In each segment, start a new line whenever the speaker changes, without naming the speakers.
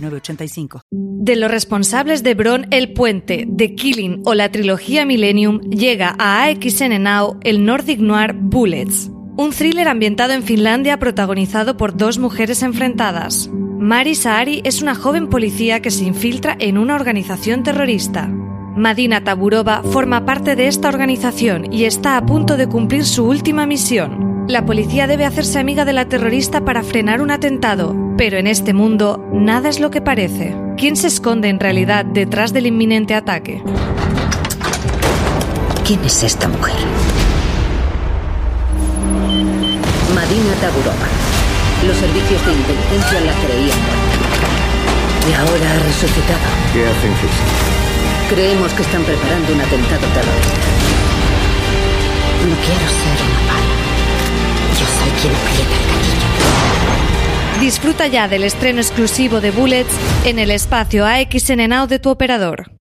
906985.
De los responsables de Bron El Puente, The Killing o la trilogía Millennium, llega a AXN el Nordic Noir Bullets, un thriller ambientado en Finlandia protagonizado por dos mujeres enfrentadas. Mari Saari es una joven policía que se infiltra en una organización terrorista. Madina Taburova forma parte de esta organización y está a punto de cumplir su última misión. La policía debe hacerse amiga de la terrorista para frenar un atentado, pero en este mundo nada es lo que parece. ¿Quién se esconde en realidad detrás del inminente ataque?
¿Quién es esta mujer? Madina Taburova. Los servicios de inteligencia la creían. Y ahora ha resucitado.
¿Qué hacen Fisi?
Creemos que están preparando un atentado terrorista. No quiero ser una pala. Yo soy quien aprieta el gatillo.
Disfruta ya del estreno exclusivo de Bullets en el espacio AXN Now de tu operador.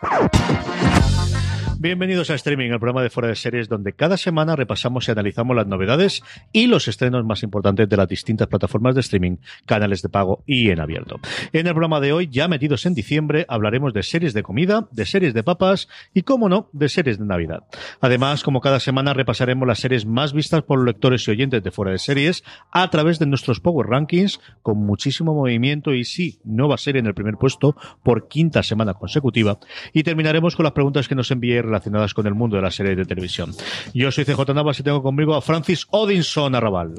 Thank you.
Bienvenidos a Streaming, el programa de Fuera de Series, donde cada semana repasamos y analizamos las novedades y los estrenos más importantes de las distintas plataformas de streaming, canales de pago y en abierto. En el programa de hoy, ya metidos en diciembre, hablaremos de series de comida, de series de papas y, como no, de series de Navidad. Además, como cada semana, repasaremos las series más vistas por los lectores y oyentes de Fuera de Series a través de nuestros Power Rankings, con muchísimo movimiento y sí, nueva serie en el primer puesto por quinta semana consecutiva. Y terminaremos con las preguntas que nos envié relacionadas con el mundo de la serie de televisión. Yo soy CJ Navas y tengo conmigo a Francis Odinson Arrabal.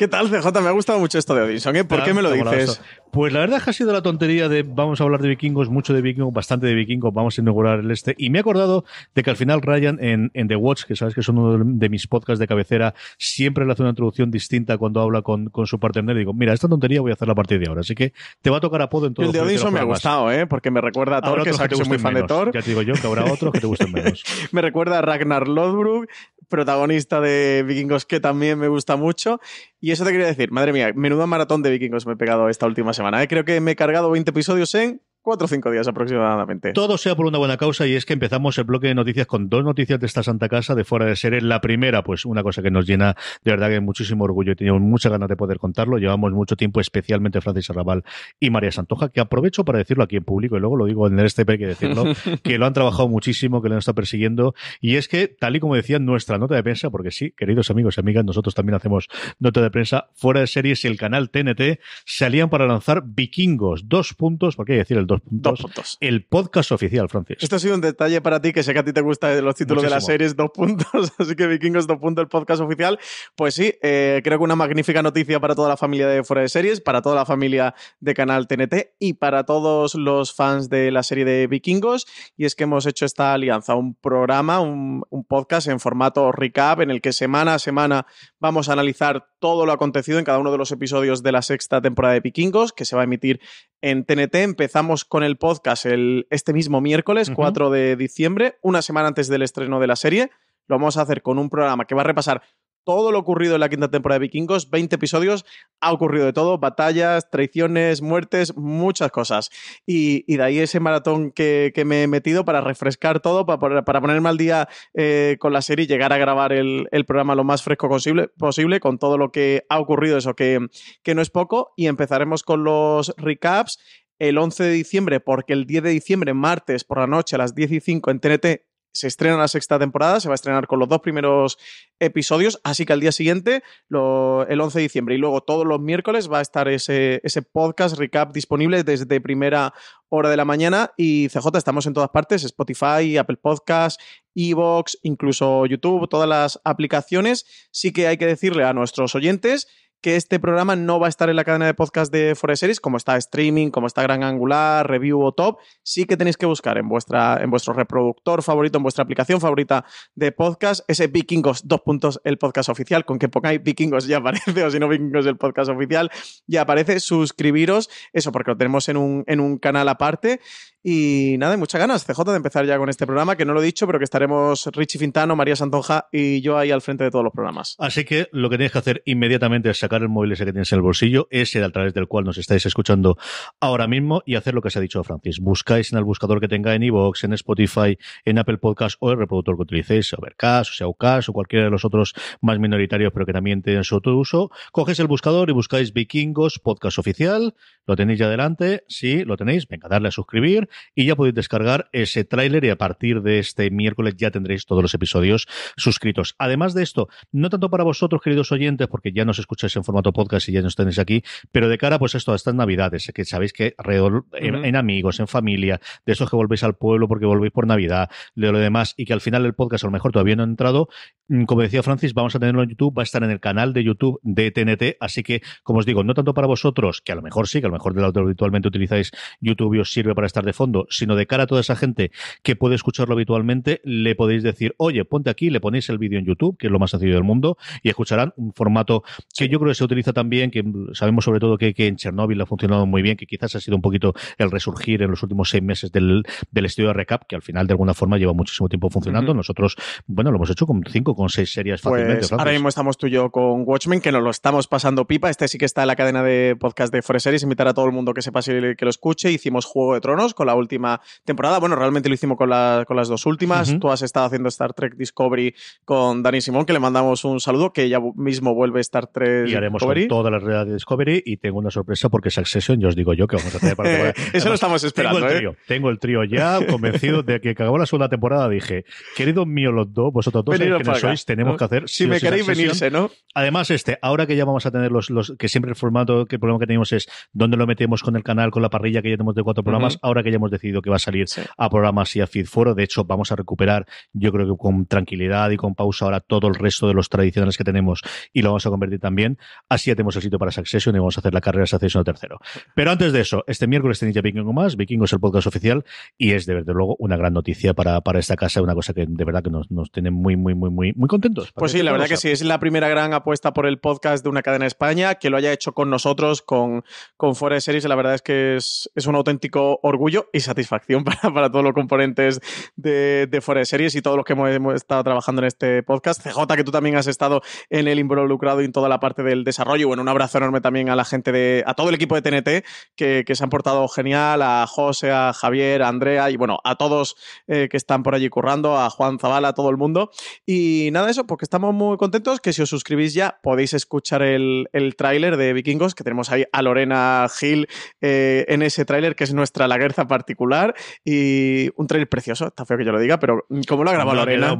¿Qué tal, CJ? Me ha gustado mucho esto de Odinson, ¿eh? ¿Por qué me lo dices?
Pues la verdad es que ha sido la tontería de vamos a hablar de vikingos, mucho de vikingos, bastante de vikingos, vamos a inaugurar el este. Y me he acordado de que al final Ryan en, en The Watch, que sabes que es uno de mis podcasts de cabecera, siempre le hace una introducción distinta cuando habla con, con su partner. Y digo, mira, esta tontería voy a hacer a partir de ahora. Así que te va a tocar apodo en todo
El de Odinson me ha gustado, ¿eh? Porque me recuerda a Thor, que, sabes que soy muy fan de Thor.
Ya te digo yo que habrá otros que te gusten menos.
me recuerda a Ragnar Lodbrok, protagonista de Vikingos que también me gusta mucho. Y eso te quería decir, madre mía, menudo maratón de vikingos me he pegado esta última semana. ¿eh? Creo que me he cargado 20 episodios en cuatro o cinco días aproximadamente.
Todo sea por una buena causa y es que empezamos el bloque de noticias con dos noticias de esta Santa Casa de fuera de serie. La primera, pues una cosa que nos llena de verdad que muchísimo orgullo y teníamos muchas ganas de poder contarlo. Llevamos mucho tiempo, especialmente Francis Arrabal y María Santoja, que aprovecho para decirlo aquí en público y luego lo digo en el STP que decirlo, que lo han trabajado muchísimo, que lo han estado persiguiendo. Y es que, tal y como decía nuestra nota de prensa, porque sí, queridos amigos y amigas, nosotros también hacemos nota de prensa, fuera de series y el canal TNT salían para lanzar Vikingos, dos puntos, porque hay que decir el dos puntos.
Dos puntos.
El podcast oficial, Francis.
Esto ha sido un detalle para ti, que sé que a ti te gustan los títulos de las series, dos puntos, así que Vikingos, dos puntos, el podcast oficial. Pues sí, eh, creo que una magnífica noticia para toda la familia de Fuera de Series, para toda la familia de Canal TNT y para todos los fans de la serie de Vikingos. Y es que hemos hecho esta alianza, un programa, un, un podcast en formato recap, en el que semana a semana vamos a analizar todo lo acontecido en cada uno de los episodios de la sexta temporada de Vikingos, que se va a emitir en TNT. Empezamos con el podcast el, este mismo miércoles,
Ujú.
4 de diciembre, una semana antes del estreno de la serie. Lo vamos a hacer con un programa que va a repasar todo lo ocurrido en la quinta temporada de Vikingos, 20 episodios, ha ocurrido de todo, batallas, traiciones, muertes, muchas cosas. Y, de ahí ese maratón que, me he metido para refrescar todo, para, para ponerme al día eh, con la serie y llegar a grabar el, programa lo más fresco posible, posible, con todo lo que ha ocurrido, eso que, que no es poco. Y empezaremos con los recaps el 11 de diciembre, porque el 10 de diciembre, martes por la noche a las 10 y 5 en TNT, se estrena la sexta temporada, se va a estrenar con los dos primeros episodios, así que al día siguiente, el 11 de diciembre, y luego todos los miércoles va a estar ese, ese podcast recap disponible desde primera hora de la mañana y CJ estamos en todas partes, Spotify, Apple Podcasts, Evox, incluso YouTube, todas las aplicaciones. Sí que hay que decirle a nuestros oyentes que este programa no va a estar en la cadena de podcast de Forest Series, como está streaming, como está Gran Angular, Review o Top. Sí que tenéis que buscar en, vuestra, en vuestro reproductor favorito, en vuestra aplicación favorita de podcast, ese Vikingos, dos puntos, el podcast oficial. Con que pongáis Vikingos ya aparece, o si no, Vikingos el podcast oficial, ya aparece. Suscribiros, eso porque lo tenemos en un, en un canal aparte. Y nada, muchas ganas, CJ, de empezar ya con este programa, que no lo he dicho, pero que estaremos Richie Fintano, María Santonja y yo ahí al frente de todos los programas.
Así que lo que tenéis que hacer inmediatamente es el móvil ese que tienes en el bolsillo, ese a través del cual nos estáis escuchando ahora mismo, y hacer lo que se ha dicho Francis. Buscáis en el buscador que tenga en iVoox, en Spotify, en Apple Podcast o el reproductor que utilicéis, Overcast, o Seaucast o cualquiera de los otros más minoritarios, pero que también tienen su otro uso. Coges el buscador y buscáis Vikingos Podcast Oficial, lo tenéis ya adelante, sí, lo tenéis, venga, darle a suscribir y ya podéis descargar ese tráiler y a partir de este miércoles ya tendréis todos los episodios suscritos. Además de esto, no tanto para vosotros, queridos oyentes, porque ya nos escucháis en formato podcast y ya nos tenéis aquí, pero de cara pues esto a estas navidades, que sabéis que alrededor, en, amigos, en familia, de esos que volvéis al pueblo porque volvéis por Navidad, de lo demás, y que al final el podcast a lo mejor todavía no ha entrado, mm, como decía Francis, vamos a tenerlo en YouTube, va a estar en el canal de YouTube de TNT, así que, como os digo, no tanto para vosotros, que a lo mejor sí, que a lo mejor de lo que habitualmente utilizáis YouTube y os sirve para estar de fondo, sino de cara a toda esa gente que puede escucharlo habitualmente, le podéis decir, oye, ponte aquí, le ponéis el vídeo en YouTube, que es lo más sencillo del mundo, y escucharán un formato que yo creo que se utiliza también, que sabemos sobre todo que, en Chernóbil ha funcionado muy bien, que quizás ha sido un poquito el resurgir en los últimos seis meses del, del estudio de Recap, que al final de alguna forma lleva muchísimo tiempo funcionando. Nosotros, bueno, lo hemos hecho con cinco, con seis series pues fácilmente.
ahora mismo estamos tú y yo con Watchmen, que nos lo estamos pasando pipa. Este sí que está en la cadena de podcast de Forest Series. Invitar a todo el mundo que sepa que lo escuche. Hicimos Juego de Tronos con la última temporada. Bueno, realmente lo hicimos con, con las dos últimas. Tú has estado haciendo Star Trek Discovery con Dani Simón, que le mandamos un saludo, que ya mismo vuelve Star Trek
y haremos. Con toda la realidad de Discovery y tengo una sorpresa porque Succession, yo os digo yo que vamos a tener para
Eso lo estamos esperando.
Tengo el,
¿eh?
trío, tengo el trío ya, convencido de que acabó la segunda temporada. Dije, queridos míos los dos, vosotros dos, que sois, tenemos que hacer.
Si me queréis venirse, ¿no?
Además, este, ahora que ya vamos a tener los, los que siempre el formato, que el problema que tenemos es dónde lo metemos con el canal, con la parrilla que ya tenemos de cuatro programas, ahora que ya hemos decidido que va a salir a programas y a feed foro. De hecho, vamos a recuperar, yo creo que con tranquilidad y con pausa ahora todo el resto de los tradicionales que tenemos y lo vamos a convertir también. Así ya tenemos el sitio para Succession y vamos a hacer la carrera de Succession tercero. Pero antes de eso, este miércoles tenéis ya Vikingo más. Vikingo es el podcast oficial y es de verdad luego una gran noticia para, para esta casa, una cosa que de verdad que nos, nos tiene muy, muy, muy, muy, muy contentos.
Pues sí, la verdad que sí, es la primera gran apuesta por el podcast de una cadena de España, que lo haya hecho con nosotros, con, con Forest Series, la verdad es que es, es un auténtico orgullo y satisfacción para, para todos los componentes de, de Forest Series y todos los que hemos, hemos, estado trabajando en este podcast. CJ, que tú también has estado en el involucrado y en toda la parte del desarrollo. Bueno, un abrazo enorme también a la gente de, a todo el equipo de TNT que, que se han portado genial, a José, a Javier, a Andrea y bueno, a todos eh, que están por allí currando, a Juan Zavala, a todo el mundo. Y nada, eso, porque estamos muy contentos que si os suscribís ya podéis escuchar el, el tráiler de Vikingos, que tenemos ahí a Lorena Gil eh, en ese tráiler, que es nuestra laguerza particular y un tráiler precioso, está feo que yo lo diga, pero como lo ha grabado Lorena,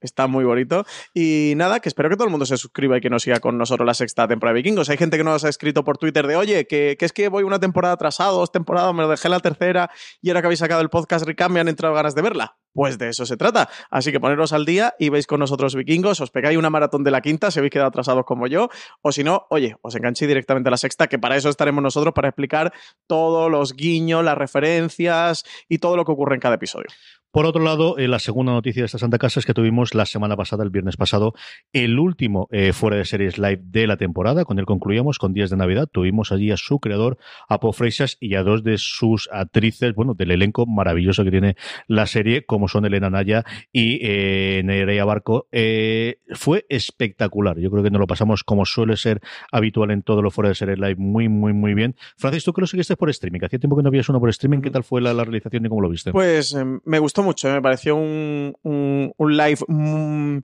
está muy bonito. Y nada, que espero que todo el mundo se suscriba y que nos siga con nosotros la sexta temporada de Vikingos. Hay gente que nos ha escrito por Twitter de, oye, que, que es que voy una temporada atrasado, dos temporadas, me lo dejé la tercera y ahora que habéis sacado el podcast me han entrado ganas de verla. Pues de eso se trata. Así que poneros al día y veis con nosotros vikingos, os pegáis una maratón de la quinta si habéis quedado atrasados como yo, o si no, oye, os enganchéis directamente a la sexta, que para eso estaremos nosotros, para explicar todos los guiños, las referencias y todo lo que ocurre en cada episodio.
Por otro lado, eh, la segunda noticia de esta Santa Casa es que tuvimos la semana pasada, el viernes pasado, el último eh, fuera de series live de la temporada. Con él concluíamos con Días de Navidad. Tuvimos allí a su creador, a Paul Freixas, y a dos de sus actrices, bueno, del elenco maravilloso que tiene la serie, como son Elena Naya y eh, Nerea Barco, eh, fue espectacular. Yo creo que nos lo pasamos como suele ser habitual en todo lo fuera de ser live, muy, muy, muy bien. Francis, tú que lo seguiste por streaming, hacía tiempo que no habías uno por streaming, ¿qué tal fue la, realización y cómo lo viste?
Pues em, me gustó mucho, me pareció un, un, live... Mm,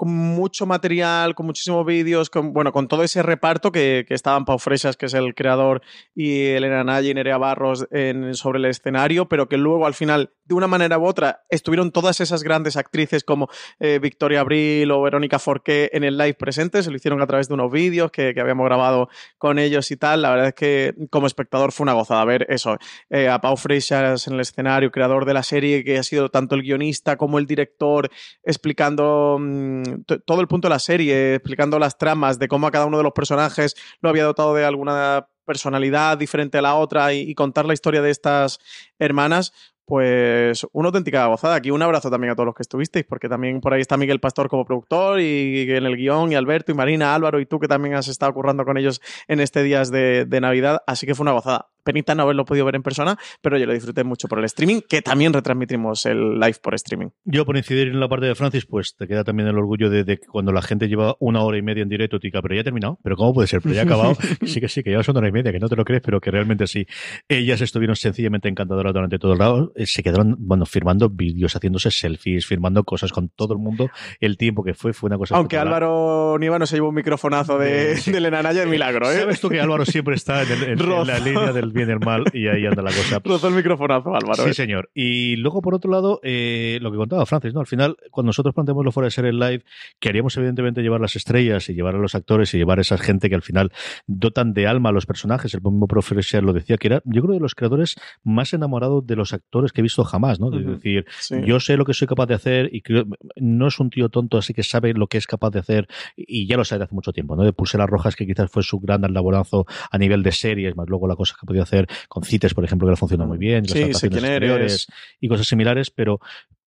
con mucho material, con muchísimos vídeos, con, bueno, con todo ese reparto que, estaban Pau Fresas, que es el creador, y Elena Naya y Nerea Barros en, sobre el escenario, pero que luego al final, de una manera u otra, estuvieron todas esas grandes actrices como eh, Victoria Abril o Verónica Forqué en el live presente, se lo hicieron a través de unos vídeos que, habíamos grabado con ellos y tal. La verdad es que como espectador fue una gozada ver eso, eh, a Pau Fresas en el escenario, creador de la serie, que ha sido tanto el guionista como el director, explicando... Mmm, todo el punto de la serie, explicando las tramas de cómo a cada uno de los personajes lo había dotado de alguna personalidad diferente a la otra y, contar la historia de estas hermanas, pues una auténtica gozada. Aquí un abrazo también a todos los que estuvisteis, porque también por ahí está Miguel Pastor como productor y en el guion, y Alberto y Marina, Álvaro y tú que también has estado currando con ellos en este días de, de Navidad, así que fue una gozada penita no haberlo podido ver en persona, pero yo lo disfruté mucho por el streaming, que también retransmitimos el live por streaming.
Yo, por incidir en la parte de Francis, pues te queda también el orgullo de, que cuando la gente lleva una hora y media en directo, tica, pero ya ha terminado, pero ¿cómo puede ser? Pero ya ha acabado. sí que sí, que llevas una hora y media, que no te lo crees, pero que realmente sí. Ellas estuvieron sencillamente encantadoras durante todo el lado, eh, se quedaron, bueno, firmando vídeos, haciéndose selfies, firmando cosas con todo el mundo. El tiempo que fue, fue una cosa.
Aunque Álvaro Niva no se llevó un microfonazo de, sí. de Naya, milagro, ¿eh?
Sabes tú que Álvaro siempre está en, la línea del bien y el mal y ahí anda la cosa.
Rozó el microfonazo, Álvaro.
Sí,
¿eh?
señor. Y luego, por otro lado, eh, lo que contaba Francis, ¿no? Al final, cuando nosotros planteamos lo fuera de ser el live, queríamos evidentemente llevar las estrellas y llevar a los actores y llevar a esa gente que al final dotan de alma a los personajes. El mismo profesor lo decía, que era, yo creo, de los creadores más enamorados de los actores que he visto jamás, ¿no? Es decir, sí. yo sé lo que soy capaz de hacer y creo, no es un tío tonto, así que sabe lo que es capaz de hacer y ya lo sabe de hace mucho tiempo, ¿no? De Pulseras Rojas, que quizás fue su gran laborazo a nivel de series, más luego la cosa que podía hacer con CITES, por ejemplo, que le funcionó muy bien,
sí,
las y cosas similares, pero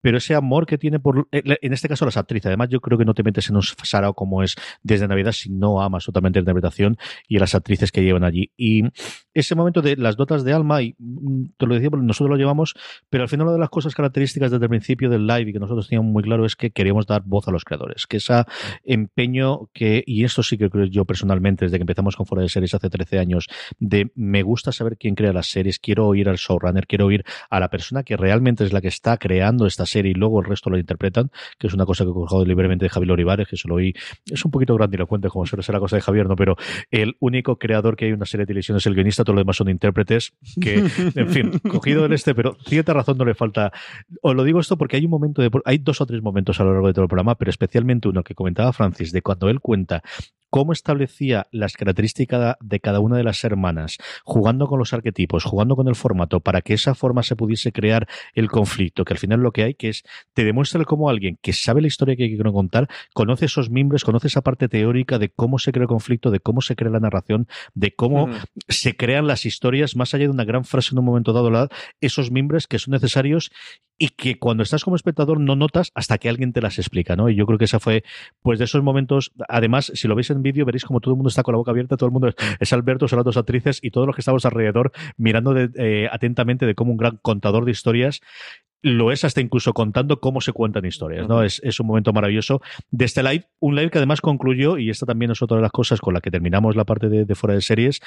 pero ese amor que tiene por, en este caso las actrices, además yo creo que no te metes en un sarao como es desde Navidad si no amas totalmente la interpretación y las actrices que llevan allí. Y ese momento de las dotas de alma, y te lo decía nosotros lo llevamos, pero al final una de las cosas características desde el principio del live y que nosotros teníamos muy claro es que queríamos dar voz a los creadores, que ese empeño que, y esto sí que creo yo personalmente, desde que empezamos con Fuera de Series hace 13 años, de me gusta saber quién crea las series, quiero oír al showrunner, quiero oír a la persona que realmente es la que está creando estas serie y luego el resto lo interpretan, que es una cosa que he cogido libremente de Javier Olivares, que se lo oí, es un poquito grandilocuente como suele ser la cosa de Javier, ¿no? Pero el único creador que hay en una serie de televisión es el guionista, todos los demás son intérpretes, que, en fin, cogido en este, pero cierta razón no le falta. Os lo digo esto porque hay un momento de, hay dos o tres momentos a lo largo de todo el programa, pero especialmente uno que comentaba Francis, de cuando él cuenta cómo establecía las características de cada una de las hermanas, jugando con los arquetipos, jugando con el formato, para que esa forma se pudiese crear el conflicto, que al final lo que hay que es, te demuestra cómo alguien que sabe la historia que hay que contar, conoce esos miembros, conoce esa parte teórica de cómo se crea el conflicto, de cómo se crea la narración, de cómo se crean las historias, más allá de una gran frase en un momento dado, esos miembros que son necesarios y que cuando estás como espectador no notas hasta que alguien te las explica, ¿no? Y yo creo que esa fue, pues de esos momentos, además, si lo veis en vídeo, veréis como todo el mundo está con la boca abierta, todo el mundo es, Alberto, son las dos actrices y todos los que estamos alrededor mirando de, eh, atentamente de cómo un gran contador de historias lo es hasta incluso contando cómo se cuentan historias, ¿no? Es, es, un momento maravilloso de este live, un live que además concluyó, y esta también es otra de las cosas con la que terminamos la parte de, de fuera de series,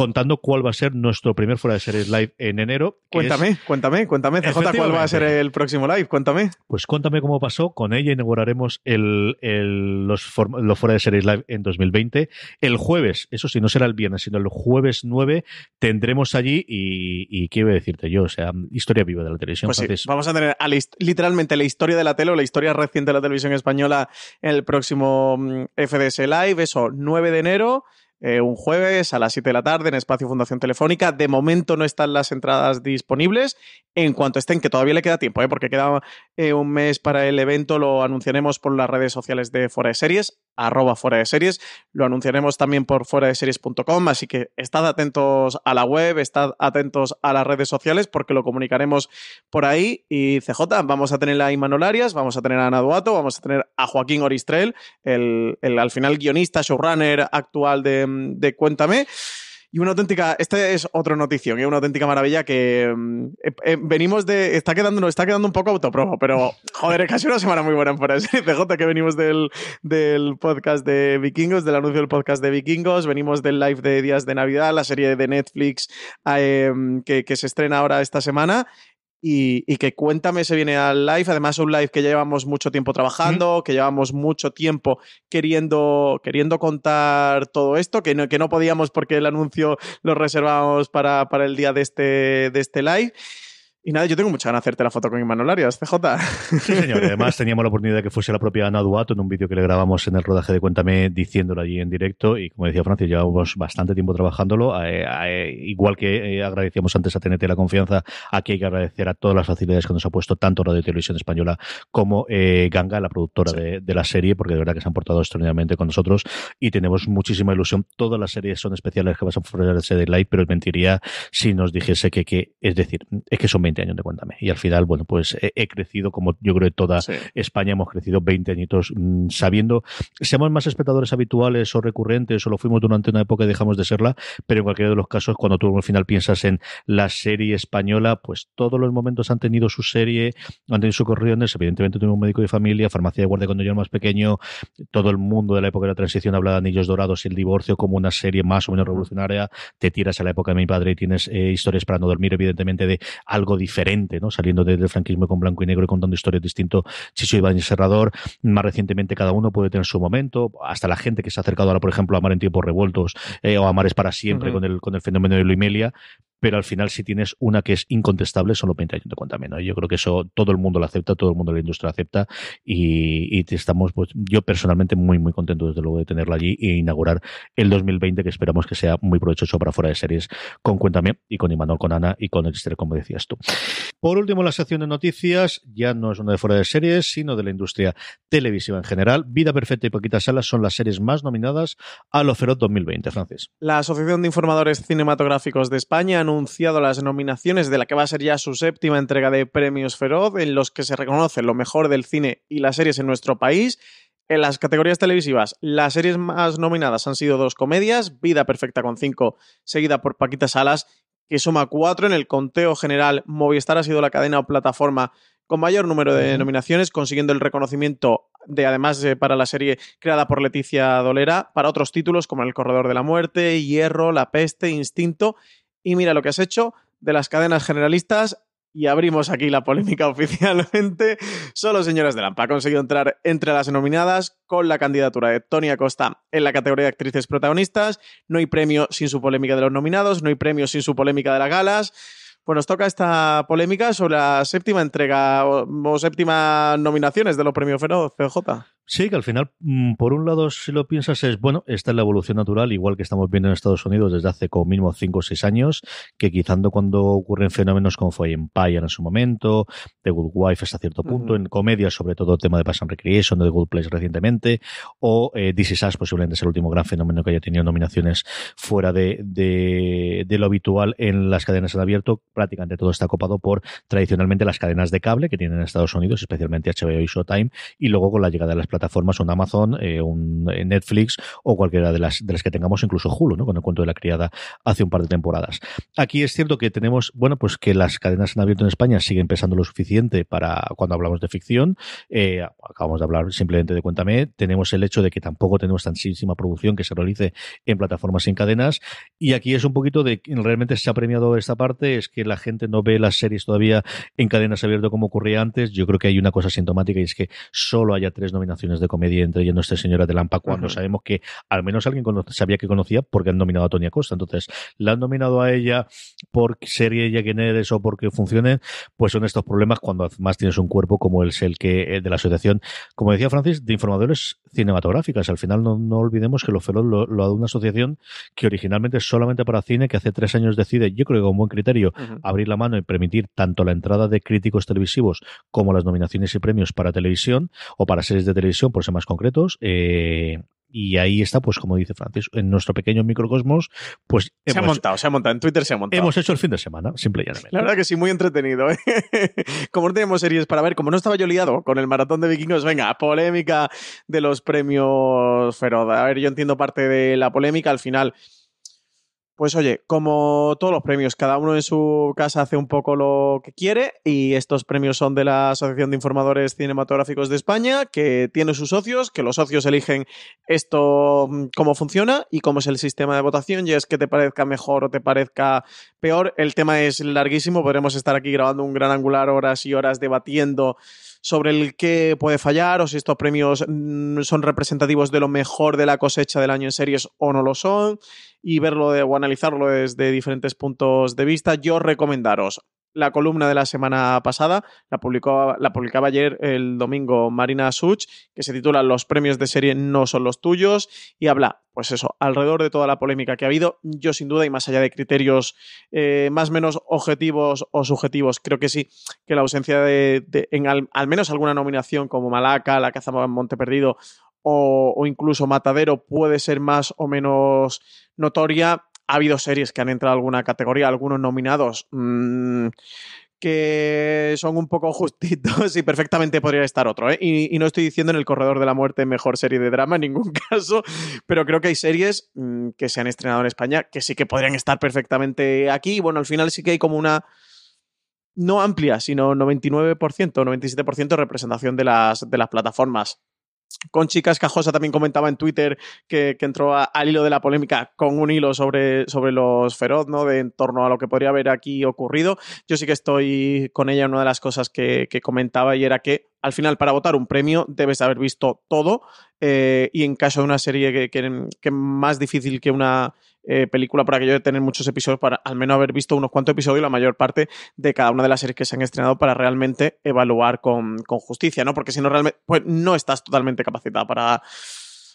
contando cuál va a ser nuestro primer fuera de series live en enero.
Cuéntame, es... cuéntame, cuéntame, CJ, ¿cuál va a ser el próximo live? Cuéntame.
Pues cuéntame cómo pasó. Con ella inauguraremos el, el, los, los fuera de series live en 2020. El jueves, eso sí, no será el viernes, sino el jueves 9, tendremos allí y, y qué iba a decirte yo, o sea, historia viva de la televisión.
Pues sí, vamos a tener a la, literalmente la historia de la tele o la historia reciente de la televisión española en el próximo mm, FDS Live, eso, 9 de enero. Eh, un jueves a las 7 de la tarde en Espacio Fundación Telefónica. De momento no están las entradas disponibles. En cuanto estén, que todavía le queda tiempo, ¿eh? porque queda eh, un mes para el evento, lo anunciaremos por las redes sociales de Fuera de Series, arroba Fuera de Series. Lo anunciaremos también por fuera de series.com, así que estad atentos a la web, estad atentos a las redes sociales, porque lo comunicaremos por ahí. Y CJ, vamos a tener a Imanol Arias, vamos a tener a Ana Duato, vamos a tener a Joaquín Oristrel, el, al final guionista, showrunner actual de Cuéntame. Y una auténtica, este es otro notición, y una auténtica maravilla que mm, eh, eh, venimos de, está quedando, está quedando un poco autopromo, pero joder, casi una semana muy buena para CJ que venimos del, del podcast de Vikingos, del anuncio del podcast de Vikingos, venimos del live de Días de Navidad, la serie de Netflix eh, que, que se estrena ahora esta semana y, que Cuéntame se viene al live. Además, un live que llevamos mucho tiempo trabajando, que llevamos mucho tiempo queriendo, queriendo contar todo esto, que no, que no podíamos porque el anuncio lo reservamos para, para el día de este, de este live. Y nada, yo tengo mucha ganas de hacerte la foto con Imanol Arias, CJ.
Sí, señor. Además, teníamos la oportunidad de que fuese la propia Ana Duato en un vídeo que le grabamos en el rodaje de Cuéntame diciéndolo allí en directo. Y como decía Francis, llevamos bastante tiempo trabajándolo. Eh, eh, igual que eh, agradecíamos antes a TNT la confianza, aquí hay que agradecer a todas las facilidades que nos ha puesto tanto Radio Televisión Española como Ganga, la productora de, la serie, porque de verdad que se han portado extraordinariamente con nosotros y tenemos muchísima ilusión. Todas las series son especiales que vas a ofrecerse de live, pero mentiría si nos dijese que, que, es decir, es que son 20 años de Cuéntame. Y al final, bueno, pues he, crecido, como yo creo que toda España hemos crecido 20 añitos mm, sabiendo, seamos más espectadores habituales o recurrentes, o lo fuimos durante una época y dejamos de serla, pero en cualquiera de los casos, cuando tú al final piensas en la serie española, pues todos los momentos han tenido su serie, han tenido sus corriones, evidentemente tuvimos un médico de familia, farmacia de guardia cuando yo era más pequeño, todo el mundo de la época de la transición habla de Anillos Dorados y el divorcio como una serie más o menos revolucionaria, te tiras a la época de mi padre y tienes eh, historias para no dormir, evidentemente de algo diferente ¿no? Saliendo del franquismo con blanco y negro y contando historias distintas, Chicho Ibáñez Serrador, más recientemente cada uno puede tener su momento, hasta la gente que se ha acercado ahora, por ejemplo, a Amar en tiempos revueltos eh, o Amar es para siempre con, el, con el fenómeno de Luimelia, pero al final si tienes una que es incontestable son los 20 años de Cuéntame, Yo creo que eso todo el mundo lo acepta, todo el mundo de la industria acepta y, estamos, pues yo personalmente muy, muy contento desde luego de tenerla allí e inaugurar el 2020 que esperamos que sea muy provechoso para fuera de series con Cuéntame y con Imanol, con Ana y con Exter, como decías tú. Por último, la sección de noticias ya no es una de fuera de series, sino de la industria televisiva en general. Vida Perfecta y Poquitas Salas son las series más nominadas a lo Feroz 2020, Francis.
La Asociación de Informadores Cinematográficos de España anunciado las nominaciones de la que va a ser ya su séptima entrega de Premios Feroz, en los que se reconoce lo mejor del cine y las series en nuestro país. En las categorías televisivas, las series más nominadas han sido dos comedias, Vida Perfecta con cinco, seguida por Paquita Salas, que suma cuatro en el conteo general. Movistar ha sido la cadena o plataforma con mayor número de nominaciones, consiguiendo el reconocimiento de además para la serie creada por Leticia Dolera, para otros títulos como El Corredor de la Muerte, Hierro, La Peste, Instinto. Y mira lo que has hecho de las cadenas generalistas y abrimos aquí la polémica oficialmente. Solo Señoras de Lampa ha conseguido entrar entre las nominadas con la candidatura de Tony Acosta en la categoría de actrices protagonistas. No hay premio sin su polémica de los nominados, no hay premio sin su polémica de las galas. Pues nos toca esta polémica sobre la séptima entrega o, séptima nominaciones de los premios Feroz CJ.
Sí, que al final, mm, por un lado, si lo piensas, es bueno, esta es la evolución natural, igual que estamos viendo en Estados Unidos desde hace como mínimo 5 o 6 años, que quizá cuando ocurren fenómenos como fue Empire en su momento, The Good Wife hasta cierto punto, en comedias, sobre todo el tema de Pass and Recreation, de The Good Place recientemente, o eh, This Is Us, posiblemente es el último gran fenómeno que haya tenido nominaciones fuera de, de, de lo habitual en las cadenas en abierto. Prácticamente todo está copado por tradicionalmente las cadenas de cable que tienen en Estados Unidos, especialmente HBO y Showtime, y luego con la llegada de las plataformas plataformas, un Amazon, eh, un eh, Netflix o cualquiera de las, de las que tengamos, incluso Hulu, ¿no? Con el cuento de la criada hace un par de temporadas. Aquí es cierto que tenemos, bueno, pues que las cadenas en abierto en España siguen pesando lo suficiente para cuando hablamos de ficción. Eh, acabamos de hablar simplemente de Cuéntame. Tenemos el hecho de que tampoco tenemos tantísima producción que se realice en plataformas sin cadenas. Y aquí es un poquito de realmente se ha premiado esta parte, es que la gente no ve las series todavía en cadenas abiertas como ocurría antes. Yo creo que hay una cosa sintomática y es que solo haya tres nominaciones de comedia entre ellos Nuestra Señora de Lampa cuando sabemos que al menos alguien sabía que conocía porque han nominado a Tony Acosta. Entonces, la han nominado a ella por ser ella quien eres o porque funcione, pues son estos problemas cuando más tienes un cuerpo como el el que de la asociación, como decía Francis, de informadores cinematográficas. Al final no, olvidemos que lo Feroz lo, ha dado una asociación que originalmente es solamente para cine, que hace tres años decide, yo creo que con buen criterio, abrir la mano y permitir tanto la entrada de críticos televisivos como las nominaciones y premios para televisión o para series de televisión por ser más concretos. Eh, y ahí está, pues como dice Francis, en nuestro pequeño microcosmos, pues...
Se ha montado, se ha montado, en Twitter se ha montado.
Hemos hecho el fin de semana, simple y llanamente.
La verdad que sí, muy entretenido. ¿eh? como no teníamos series para ver, como no estaba yo liado con el maratón de vikingos, venga, polémica de los premios Feroz. A ver, yo entiendo parte de la polémica, al final Pues oye, como todos los premios, cada uno en su casa hace un poco lo que quiere y estos premios son de la Asociación de Informadores Cinematográficos de España, que tiene sus socios, que los socios eligen esto, mm, cómo funciona y cómo es el sistema de votación, y es que te parezca mejor o te parezca peor. El tema es larguísimo, podremos estar aquí grabando un gran angular horas y horas debatiendo sobre el que puede fallar o si estos premios mm, son representativos de lo mejor de la cosecha del año en series o no lo son y verlo o analizarlo desde diferentes puntos de vista. Yo recomendaros la columna de la semana pasada, la, publicó, la publicaba ayer el domingo Marina Such, que se titula Los premios de serie no son los tuyos y habla, pues eso, alrededor de toda la polémica que ha habido, yo sin duda y más allá de criterios eh, más menos objetivos o subjetivos, creo que sí, que la ausencia de, en al, menos alguna nominación como Malaca, La caza Monte Perdido o incluso Matadero puede ser más o menos notoria ha habido series que han entrado en alguna categoría, algunos nominados mmm, que son un poco justitos y perfectamente podría estar otro. ¿eh? Y, no estoy diciendo en El Corredor de la Muerte mejor serie de drama en ningún caso, pero creo que hay series mmm, que se han estrenado en España que sí que podrían estar perfectamente aquí. Y bueno, al final sí que hay como una no amplia, sino 99%, 97% de representación de las, de las plataformas. Con Chicas Cajosa también comentaba en Twitter que, entró a, al hilo de la polémica con un hilo sobre, sobre los feroz, ¿no? De en torno a lo que podría haber aquí ocurrido. Yo sí que estoy con ella una de las cosas que, que comentaba y era que al final para votar un premio debes haber visto todo eh, y en caso de una serie que, que, que más difícil que una eh, película por aquello de tener muchos episodios para al menos haber visto unos cuantos episodios la mayor parte de cada una de las series que se han estrenado para realmente evaluar con, con justicia, ¿no? Porque si no realmente, pues no estás totalmente capacitado para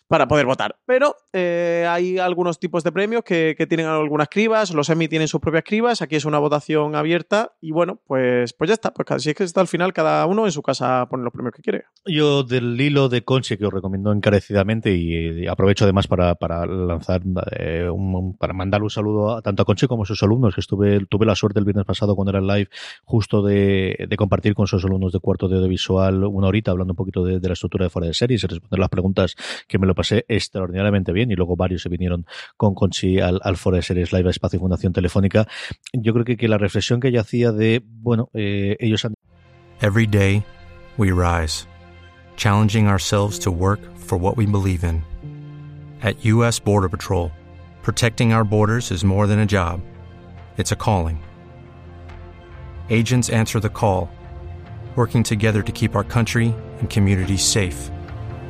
para poder votar. Pero eh, hay algunos tipos de premios que, tienen algunas cribas, los Emmy tienen sus propias cribas, aquí es una votación abierta y bueno, pues, pues ya está, pues así es que está al final cada uno en su casa pone los premios que quiere.
Yo del hilo de Conche que os recomiendo encarecidamente y, aprovecho además para, para lanzar, eh, un, para mandar un saludo a, tanto a Conche como a sus alumnos, que estuve, tuve la suerte el viernes pasado cuando era el live justo de, de compartir con sus alumnos de cuarto de audiovisual una horita hablando un poquito de, de la estructura de fuera de series y responder las preguntas que me lo pasé extraordinariamente bien y luego varios se vinieron con Conchi al, al Foro de Series Live Espacio Fundación Telefónica. Yo creo que, que la reflexión que ella hacía de, bueno, eh, ellos han...
Every day we rise, challenging ourselves to work for what we believe in. At U.S. Border Patrol, protecting our borders is more than a job. It's a calling. Agents answer the call, working together to keep our country and communities safe.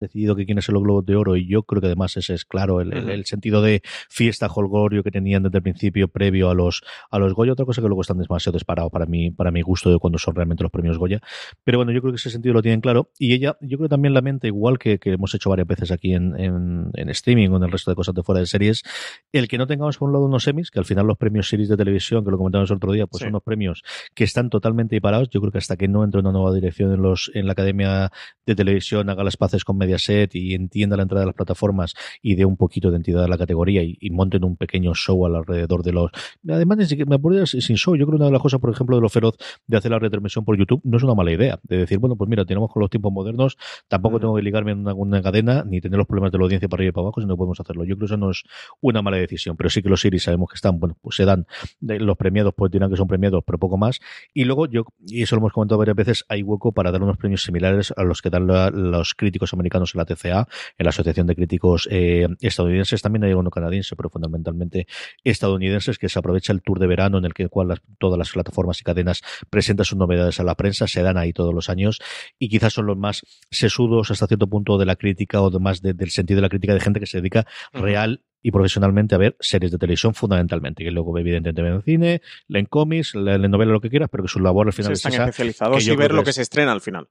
decidido que quieren ser los globos de oro y yo creo que además ese es claro el, el, el sentido de fiesta holgorio que tenían desde el principio previo a los a los Goya. Otra cosa que luego están demasiado disparados para mí para mi gusto de cuando son realmente los premios Goya. Pero bueno yo creo que ese sentido lo tienen claro y ella yo creo también la mente igual que, que hemos hecho varias veces aquí en, en, en, streaming o en el resto de cosas de fuera de series el que no tengamos por un lado unos semis que al final los premios series de televisión que lo comentamos el otro día pues sí. son unos premios que están totalmente disparados. Yo creo que hasta que no entre una nueva dirección en los en la academia de televisión haga las paces con Mediaset y entienda la entrada de las plataformas y dé un poquito de entidad a la categoría y, y monten un pequeño show alrededor de los. Además, me acuerdo sin show. Yo creo que una de las cosas, por ejemplo, de lo feroz de hacer la retransmisión por YouTube no es una mala idea. De decir, bueno, pues mira, tenemos con los tiempos modernos, tampoco tengo que ligarme en una, una cadena ni tener los problemas de la audiencia para arriba y para abajo, sino que podemos hacerlo. Yo creo que eso no es una mala decisión, pero sí que los series sabemos que están, bueno, pues se dan los premiados, pues dirán que son premiados, pero poco más. Y luego yo, y eso lo hemos comentado varias veces, hay hueco para dar unos premios similares a los que dan la, los críticos americanos en la TCA, en la Asociación de Críticos eh, Estadounidenses, también hay uno canadiense, pero fundamentalmente estadounidenses, que se aprovecha el tour de verano en el que cual las, todas las plataformas y cadenas presentan sus novedades a la prensa, se dan ahí todos los años y quizás son los más sesudos hasta cierto punto de la crítica o de más de, del sentido de la crítica de gente que se dedica real y profesionalmente a ver series de televisión fundamentalmente, que luego evidentemente ven cine, leen cómics, leen novela, lo que quieras, pero que su labor al final
sí, están es esa, especializados y ver lo que se estrena al final.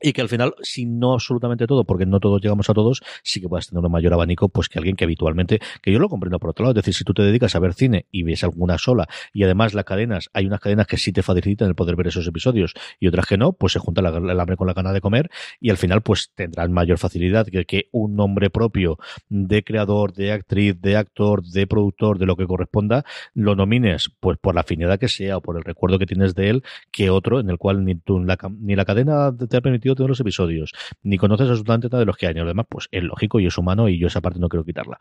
Y que al final, si no absolutamente todo, porque no todos llegamos a todos, sí que puedas tener un mayor abanico pues que alguien que habitualmente, que yo lo comprendo por otro lado, es decir, si tú te dedicas a ver cine y ves alguna sola y además las cadenas, hay unas cadenas que sí te facilitan el poder ver esos episodios y otras que no, pues se junta el hambre con la gana de comer y al final pues tendrán mayor facilidad que, que un nombre propio de creador, de actriz, de actor, de productor, de lo que corresponda, lo nomines pues por la afinidad que sea o por el recuerdo que tienes de él, que otro en el cual ni, tú, la, ni la cadena te ha permitido todos los episodios, ni conoces absolutamente nada de los que hay, ni lo demás, pues es lógico y es humano y yo esa parte no quiero quitarla.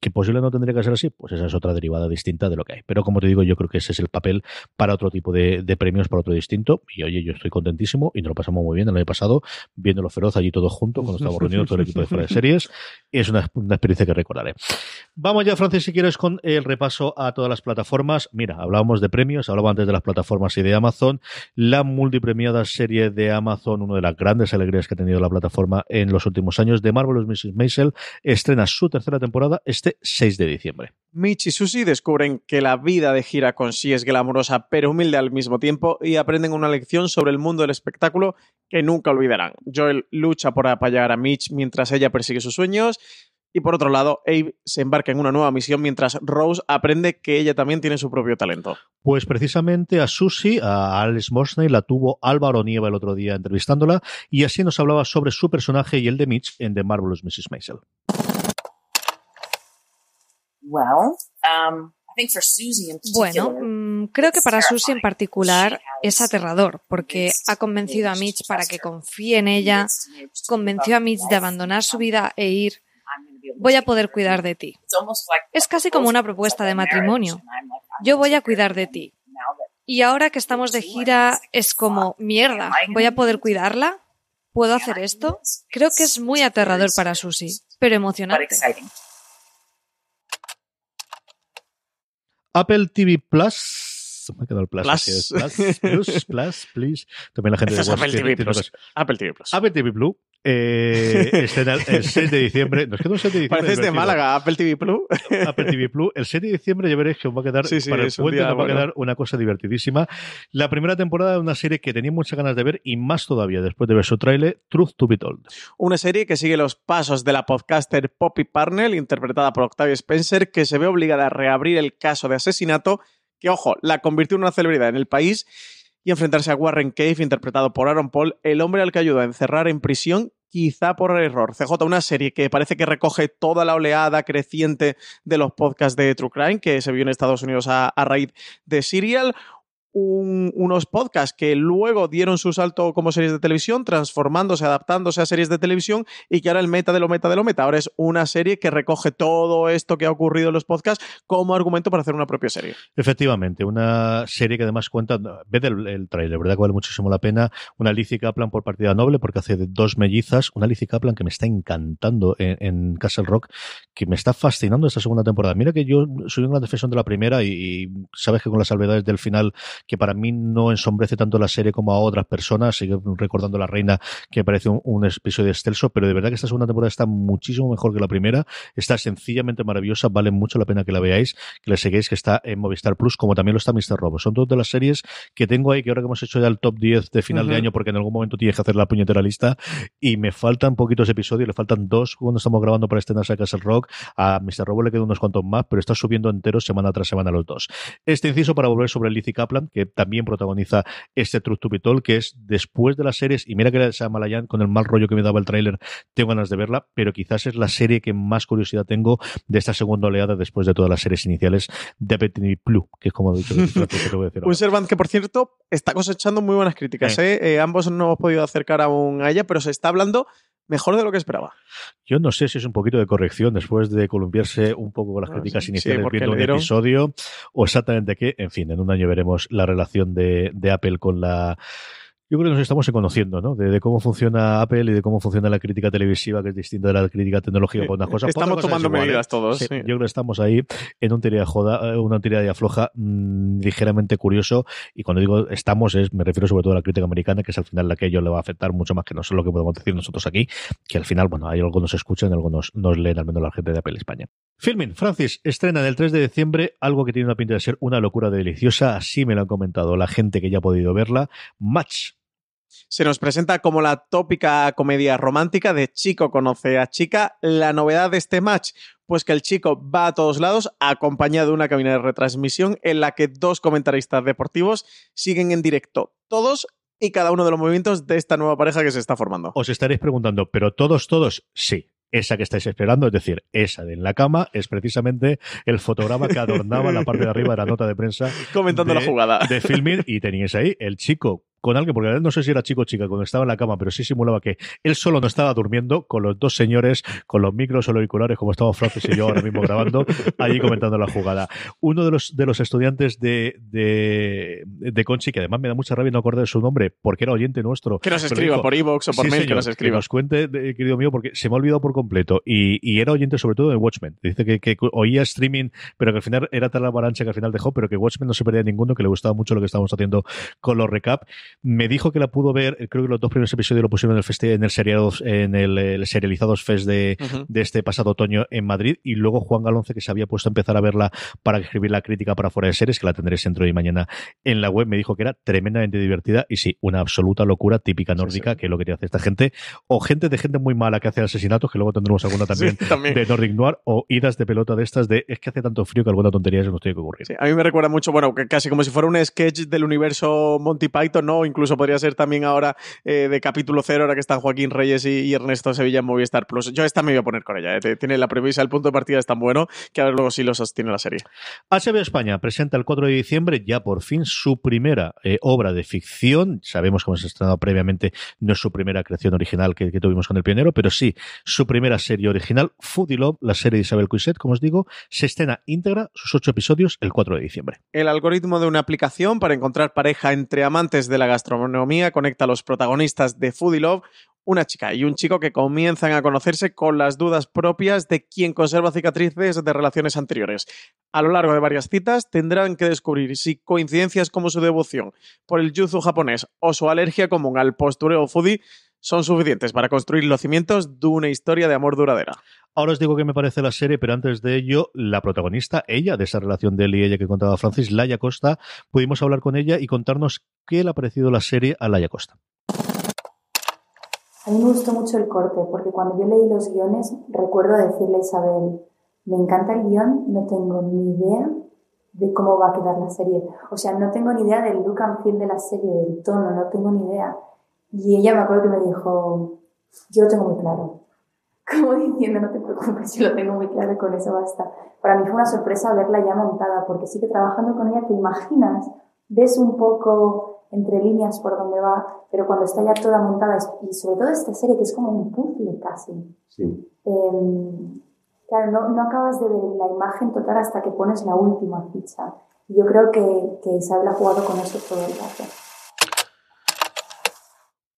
Que posible no tendría que ser así, pues esa es otra derivada distinta de lo que hay. Pero como te digo, yo creo que ese es el papel para otro tipo de, premios, para otro distinto. Y oye, yo estoy contentísimo y nos lo pasamos muy bien el año pasado, viéndolo feroz allí todos juntos, cuando estábamos reunidos todo el equipo de fuera de series. Es una, una experiencia que recordaré. Vamos ya, Francis, si quieres, con el repaso a todas las plataformas. Mira, hablábamos de premios, hablaba antes de las plataformas y de Amazon. La multipremiada serie de Amazon, una de las grandes alegrías que ha tenido la plataforma en los últimos años, de Marvelous Mrs. Maisel, estrena su tercera temporada este 6 de diciembre.
Mitch y Susie descubren que la vida de gira con sí es glamorosa pero humilde al mismo tiempo y aprenden una lección sobre el mundo del espectáculo que nunca olvidarán. Joel lucha por apoyar a Mitch mientras ella persigue sus sueños y por otro lado, Abe se embarca en una nueva misión mientras Rose aprende que ella también tiene su propio talento.
Pues precisamente a Susie, a Alice Morsney, la tuvo Álvaro Nieva el otro día entrevistándola y así nos hablaba sobre su personaje y el de Mitch en The Marvelous Mrs. Maisel.
Um, bueno, mm, creo que para Susie en particular es aterrador porque ha convencido a Mitch para que confíe en ella, convenció a Mitch de abandonar su vida e ir voy a poder cuidar de ti. Es casi como una propuesta de matrimonio. Yo voy a cuidar de ti. Y ahora que estamos de gira, es como, mierda, ¿voy a poder cuidarla? ¿Puedo hacer esto? Creo que es muy aterrador para Susie, pero emocionante.
Apple TV Plus me ha quedado el plus. Plus. plus, plus, plus, También la gente
de Apple TV Plus. Apple TV Plus.
Apple TV Plus eh, el 6 de diciembre. Nos queda un 6 de diciembre.
Pareces de Málaga, Apple TV Plus.
Apple TV Plus. El 6 de diciembre ya veréis que os va a quedar, para el puente va a quedar una cosa divertidísima. La primera temporada de una serie que tenía muchas ganas de ver y más todavía después de ver su tráiler, Truth to be Told.
Una serie que sigue los pasos de la podcaster Poppy Parnell, interpretada por Octavia Spencer, que se ve obligada a reabrir el caso de asesinato que, ojo, la convirtió en una celebridad en el país y enfrentarse a Warren Cave, interpretado por Aaron Paul, el hombre al que ayuda a encerrar en prisión quizá por error. CJ, una serie que parece que recoge toda la oleada creciente de los podcasts de True Crime que se vio en Estados Unidos a, raíz de Serial, unos podcasts que luego dieron su salto como series de televisión, transformándose, adaptándose a series de televisión y que ahora el meta de lo meta de lo meta. Ahora es una serie que recoge todo esto que ha ocurrido en los podcasts como argumento para hacer una propia serie.
Efectivamente, una serie que además cuenta, ve el, el trailer, ¿verdad? Que vale muchísimo la pena. Una Lizzie Kaplan por partida noble porque hace dos mellizas. Una Lizzie Kaplan que me está encantando en, Castle Rock, que me está fascinando esta segunda temporada. Mira que yo soy un gran defensor de la primera y, y sabes que con las salvedades del final que para mí no ensombrece tanto la serie como a otras personas. Sigue recordando La Reina, que me parece un, episodio excelso, pero de verdad que esta segunda temporada está muchísimo mejor que la primera. Está sencillamente maravillosa, vale mucho la pena que la veáis, que la seguáis, que está en Movistar Plus, como también lo está Mr. Robo. Son dos de las series que tengo ahí, que ahora que hemos hecho ya el top 10 de final de año, porque en algún momento tienes que hacer la puñetera lista, y me faltan poquitos episodios, le faltan dos cuando estamos grabando para estrenar a Castle Rock. A Mr. Robo le quedan unos cuantos más, pero está subiendo enteros semana tras semana los dos. Este inciso para volver sobre Lizzie Kaplan, que también protagoniza este Truth to Be Told, que es después de las series, y mira que era Malayan, con el mal rollo que me daba el tráiler, tengo ganas de verla, pero quizás es la serie que más curiosidad tengo de esta segunda oleada después de todas las series iniciales de Betty Blue, que es como he dicho.
Un Servant que, por cierto, está cosechando muy buenas críticas. ¿eh? Eh, ambos no hemos podido acercar aún a ella, pero se está hablando mejor de lo que esperaba.
Yo no sé si es un poquito de corrección después de columpiarse un poco con las críticas iniciales viendo un episodio o exactamente qué. En fin, en un año veremos la relación de, de Apple con la yo creo que nos estamos conociendo, ¿no? De, cómo funciona Apple y de cómo funciona la crítica televisiva, que es distinta de la crítica tecnológica por unas cosas.
Estamos tomando medidas todos. Yo
creo que estamos ahí en un teoría de joda, eh, una teoría de afloja mm, ligeramente curioso. Y cuando digo estamos, es, me refiero sobre todo a la crítica americana, que es al final la que a ellos le va a afectar mucho más que no solo lo que podemos decir nosotros aquí, que al final, bueno, hay algo nos escuchan, algo nos, nos leen, al menos la gente de Apple España. Filming, Francis, estrena el 3 de diciembre algo que tiene una pinta de ser una locura deliciosa, así me lo han comentado la gente que ya ha podido verla. Match,
Se nos presenta como la tópica comedia romántica de chico conoce a chica. La novedad de este match, pues que el chico va a todos lados acompañado de una cabina de retransmisión en la que dos comentaristas deportivos siguen en directo todos y cada uno de los movimientos de esta nueva pareja que se está formando.
Os estaréis preguntando, ¿pero todos, todos? Sí. Esa que estáis esperando, es decir, esa de en la cama, es precisamente el fotograma que adornaba la parte de arriba de la nota de prensa.
Comentando
de,
la jugada.
De filming y teníais ahí el chico con alguien, porque no sé si era chico o chica cuando estaba en la cama, pero sí simulaba que él solo no estaba durmiendo con los dos señores, con los micros o los auriculares, como estamos Francis y yo ahora mismo grabando, allí comentando la jugada. Uno de los, de los estudiantes de, de, de Conchi, que además me da mucha rabia no acordar de su nombre, porque era oyente nuestro.
Que nos escriba dijo, por iVoox o por
sí,
mail,
señor,
que nos escriba.
Que nos cuente, querido mío, porque se me ha olvidado por completo. Y, y era oyente sobre todo de Watchmen. Dice que, que, oía streaming, pero que al final era tal la avalancha que al final dejó, pero que Watchmen no se perdía ninguno, que le gustaba mucho lo que estábamos haciendo con los recap. Me dijo que la pudo ver, creo que los dos primeros episodios lo pusieron en el, festi en el, seriados, en el, el serializados fest de, uh -huh. de, este pasado otoño en Madrid y luego Juan Galonce que se había puesto a empezar a verla para escribir la crítica para fuera de series que la tendréis dentro de mañana en la web me dijo que era tremendamente divertida y sí, una absoluta locura típica nórdica sí, sí. que es lo que te hace esta gente o gente de gente muy mala que hace asesinatos que luego tendremos alguna también,
sí, también.
de Nordic Noir o idas de pelota de estas de es que hace tanto frío que alguna tontería se nos tiene que ocurrir.
a mí me recuerda mucho, bueno, que casi como si fuera un sketch del universo Monty Python, ¿no? Incluso podría ser también ahora eh, de capítulo cero, ahora que están Joaquín Reyes y, y, Ernesto Sevilla en Movistar Plus. Yo esta me voy a poner con ella. ¿eh? Tiene la premisa, el punto de partida es tan bueno que a ver luego si lo sostiene la serie.
HBO España presenta el 4 de diciembre ya por fin su primera eh, obra de ficción. Sabemos que hemos estrenado previamente, no es su primera creación original que, que, tuvimos con el pionero, pero sí su primera serie original, Foodie Love, la serie de Isabel Cuiset, como os digo, se estrena íntegra sus ocho episodios el 4 de diciembre.
El algoritmo de una aplicación para encontrar pareja entre amantes de la gastronomía conecta a los protagonistas de Foodie Love, una chica y un chico que comienzan a conocerse con las dudas propias de quien conserva cicatrices de relaciones anteriores. A lo largo de varias citas tendrán que descubrir si coincidencias como su devoción por el yuzu japonés o su alergia común al postureo foodie son suficientes para construir los cimientos de una historia de amor duradera.
Ahora os digo qué me parece la serie, pero antes de ello, la protagonista, ella, de esa relación de él y ella que contaba Francis, Laia Costa, pudimos hablar con ella y contarnos qué le ha parecido la serie a Laia Costa.
A mí me gustó mucho el corte, porque cuando yo leí los guiones, recuerdo decirle a Isabel, me encanta el guion, no tengo ni idea de cómo va a quedar la serie. O sea, no tengo ni idea del look and feel de la serie, del tono, no tengo ni idea. Y ella me acuerdo que me dijo, yo lo tengo muy claro. Como diciendo, no te preocupes, yo lo tengo muy claro y con eso basta. Para mí fue una sorpresa verla ya montada, porque sí que trabajando con ella te imaginas, ves un poco entre líneas por donde va, pero cuando está ya toda montada, y sobre todo esta serie que es como un puzzle casi.
Sí.
Eh, claro, no, no, acabas de ver la imagen total hasta que pones la última ficha. Yo creo que, que Isabel ha jugado con eso todo el rato.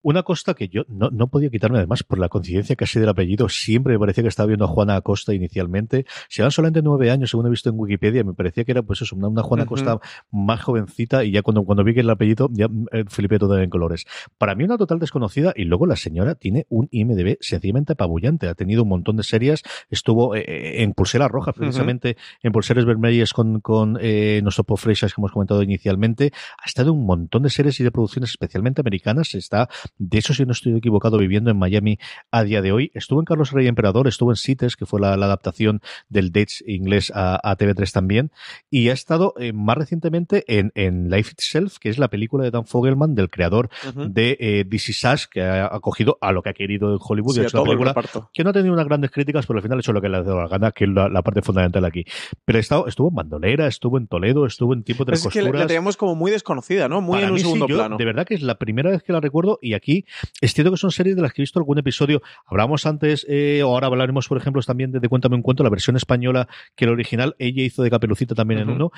Una Costa que yo no, no podía quitarme además por la coincidencia casi del apellido. Siempre me parecía que estaba viendo a Juana Acosta inicialmente. Se van solamente nueve años, según he visto en Wikipedia. Me parecía que era pues eso, una, una Juana uh -huh. Acosta más jovencita y ya cuando, cuando vi que el apellido ya eh, flipé todo en colores. Para mí una total desconocida y luego la señora tiene un IMDB sencillamente apabullante. Ha tenido un montón de series. Estuvo eh, en Pulseras Rojas precisamente, uh -huh. en Pulseras Vermellas con, con eh, nuestro que hemos comentado inicialmente. Ha estado en un montón de series y de producciones especialmente americanas. Está de eso, si no estoy equivocado, viviendo en Miami a día de hoy. Estuvo en Carlos Rey Emperador, estuvo en CITES, que fue la, la adaptación del Dates inglés a, a, TV3 también, y ha estado eh, más recientemente en, en, Life Itself, que es la película de Dan Fogelman, del creador uh -huh. de eh, This Is Us, que ha acogido a lo que ha querido en Hollywood,
sí,
y ha hecho una película que no ha tenido unas grandes críticas, pero al final ha hecho lo que le ha dado la gana, que es la, la parte fundamental aquí. Pero ha estado, estuvo en Bandolera, estuvo en Toledo, estuvo en Tiempo de
es que la teníamos como muy desconocida, ¿no? Muy
Para
en un
mí,
segundo
sí, yo,
plano.
De verdad que es la primera vez que la recuerdo y aquí es cierto que son series de las que he visto algún episodio. Hablamos antes, eh, o ahora hablaremos, por ejemplo, también de, de, Cuéntame un cuento, la versión española que el original, ella hizo de Caperucita también uh -huh. en uno.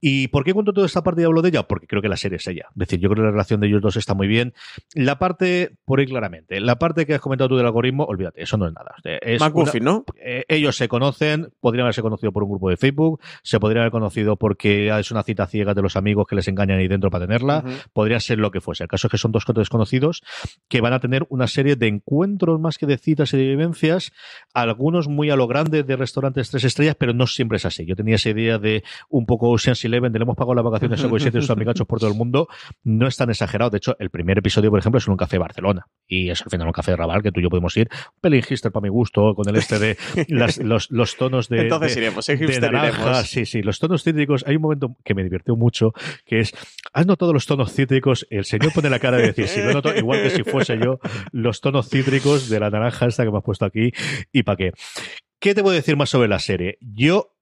¿Y por qué cuento toda esta parte y hablo de ella? Porque creo que la serie es ella. Es decir, yo creo que la relación de ellos dos está muy bien. La parte, por ahí claramente, la parte que has comentado tú del algoritmo, olvídate, eso no es nada. Es
¿no?
Eh, ellos se conocen, podrían haberse conocido por un grupo de Facebook, se podrían haber conocido porque es una cita ciega de los amigos que les engañan ahí dentro para tenerla, uh -huh. podría ser lo que fuese. El caso es que son dos desconocidos que van a tener una serie de encuentros más que de citas y de vivencias, algunos muy a lo grande de restaurantes tres estrellas, pero no siempre es así. Yo tenía esa idea de un poco Ocean's Eleven, de le hemos pagado las vacaciones a y siete sus amigachos por todo el mundo, no es tan exagerado. De hecho, el primer episodio, por ejemplo, es en un café de Barcelona, y es al final un café de Raval que tú y yo podemos ir, un pelín hipster para mi gusto, con el este de los, los, tonos de,
Entonces iremos, de naranja,
sí, sí, los tonos cítricos. Hay un momento que me divirtió mucho, que es, ¿has notado los tonos cítricos? El señor pone la cara de decir, si lo noto, igual que si fuese yo, los tonos cítricos de la naranja esta que me has puesto aquí, y para qué. ¿Qué te a decir más sobre la serie? Yo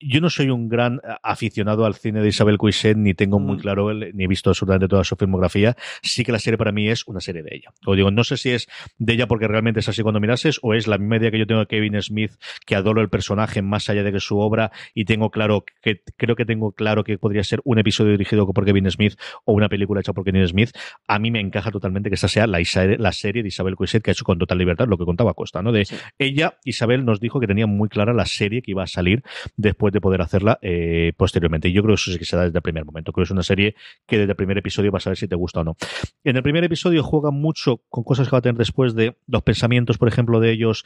yo no soy un gran eh, aficionado al cine de Isabel Coixet, ni tengo muy mm. claro, ni he visto absolutamente toda su filmografía. Sí que la serie para mí es una serie de ella. O digo, no sé si es de ella porque realmente es así cuando mirases, o es la misma idea que yo tengo de Kevin Smith, que adoro el personaje más allá de que su obra, y tengo claro que creo que tengo claro que podría ser un episodio dirigido por Kevin Smith o una película hecha por Kevin Smith. A mí me encaja totalmente que esta sea la, la serie de Isabel Coixet que ha hecho con total libertad lo que contaba Costa, ¿no? De ella, Isabel nos dijo que tenía muy clara la serie que iba a salir después de poder hacerla eh, posteriormente. Y yo creo que eso sí que se da desde el primer momento. Creo que es una serie que desde el primer episodio vas a ver si te gusta o no. En el primer episodio juega mucho con cosas que va a tener después de los pensamientos, por ejemplo, de ellos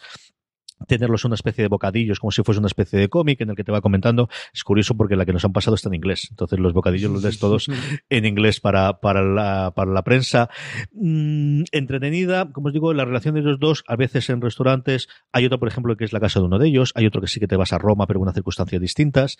tenerlos una especie de bocadillos, como si fuese una especie de cómic en el que te va comentando. Es curioso porque la que nos han pasado está en inglés. Entonces los bocadillos los lees todos en inglés para, para, la, para la prensa. Mm, entretenida, como os digo, la relación de los dos, a veces en restaurantes. Hay otro, por ejemplo, que es la casa de uno de ellos. Hay otro que sí que te vas a Roma, pero en unas circunstancias distintas.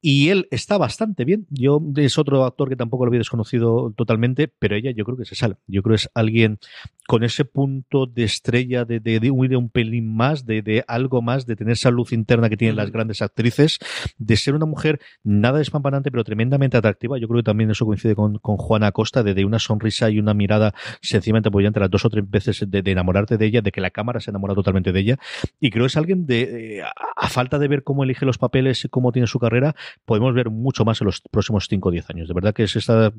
Y él está bastante bien. Yo es otro actor que tampoco lo había desconocido totalmente, pero ella yo creo que se sale. Yo creo que es alguien con ese punto de estrella de, de, de huir un pelín más, de, de algo más, de tener esa luz interna que tienen las grandes actrices, de ser una mujer nada despampanante, pero tremendamente atractiva. Yo creo que también eso coincide con, con Juana Acosta, de, de, una sonrisa y una mirada sencillamente apoyante las dos o tres veces de, de, enamorarte de ella, de que la cámara se enamora totalmente de ella. Y creo que es alguien de, eh, a, falta de ver cómo elige los papeles y cómo tiene su carrera, podemos ver mucho más en los próximos 5 o 10 años. De verdad que es esta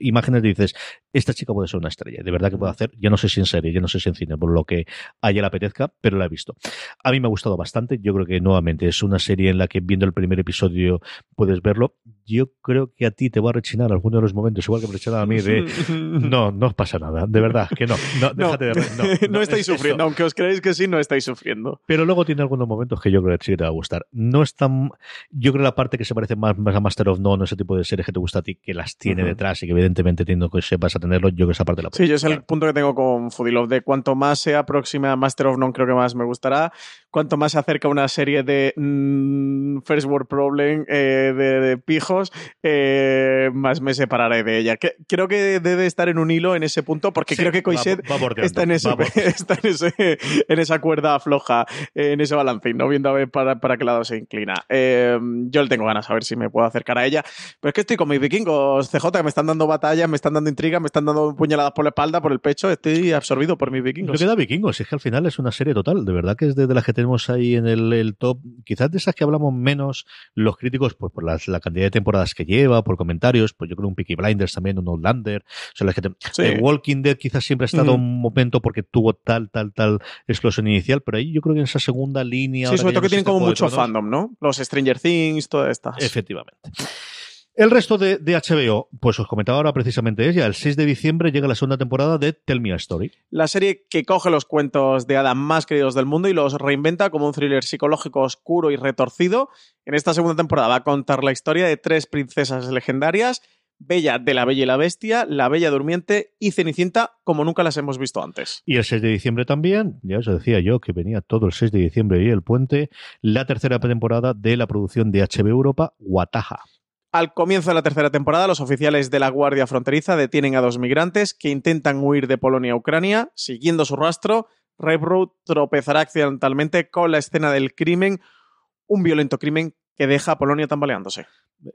imágenes de dices, esta chica puede ser una estrella, de verdad que puede hacer, ya no sé si en serie, ya no sé si en cine, por lo que a ella le apetezca, pero la he visto. A mí me ha gustado bastante, yo creo que nuevamente es una serie en la que viendo el primer episodio puedes verlo. Yo creo que a ti te va a rechinar alguno de los momentos, igual que me rechinaba a mí, de no, no pasa nada, de verdad, que no, no, déjate de
no, no, estáis sufriendo, aunque os creéis que sí, no estáis sufriendo.
Pero luego tiene algunos momentos que yo creo que sí te va a gustar. No es tan, yo creo la parte que se parece más, más a Master of None, ese tipo de series que te gusta a ti, que las tiene detrás y que evidentemente entiendo que sepas a tenerlo, yo creo que esa parte la
Sí, yo es el punto que tengo con Foodie Love, de cuanto más sea próxima a Master of None, creo que más me gustará. Kamera Cuanto más se acerca una serie de mm, First World Problem eh, de, pijos, eh, más me separaré de ella. Que, creo que debe estar en un hilo en ese punto, porque creo que Coiset está, en, ese, está en, ese, en, esa cuerda floja, en ese balancín, ¿no? viendo a ver para, para qué lado se inclina. Eh, yo le tengo ganas a ver si me puedo acercar a ella. Pero es que estoy con mis vikingos CJ, que me están dando batalla, me están dando intriga, me están dando puñaladas por la espalda, por el pecho. Estoy absorbido por mis vikingos.
Lo que da vikingos, es que al final es una serie total. De verdad que es de las que tenemos ahí en el, el top. Quizás de esas que hablamos menos los críticos, pues por la, la, cantidad de temporadas que lleva, por comentarios. Pues yo creo un Peaky Blinders también, un Outlander. Son las que te... Walking Dead quizás siempre ha estado un momento porque tuvo tal, tal, tal explosión inicial, pero ahí yo creo que en esa segunda línea.
Sí, sobre todo que tienen como mucho fandom, ¿no? Los Stranger Things, todas estas.
Efectivamente. El resto de, de, HBO, pues os comentaba ahora precisamente ella. El 6 de diciembre llega la segunda temporada de Tell Me a Story.
La serie que coge los cuentos de Adam más queridos del mundo y los reinventa como un thriller psicológico oscuro y retorcido. En esta segunda temporada va a contar la historia de tres princesas legendarias. Bella de la Bella y la Bestia, La Bella Durmiente y Cenicienta, como nunca las hemos visto antes.
Y el 6 de diciembre también, ya os decía yo que venía todo el 6 de diciembre y el puente, la tercera temporada de la producción de HBO Europa, Wataha.
Al comienzo de la tercera temporada, los oficiales de la Guardia Fronteriza detienen a dos migrantes que intentan huir de Polonia a Ucrania. Siguiendo su rastro, Road tropezará accidentalmente con la escena del crimen, un violento crimen que deja a Polonia tambaleándose.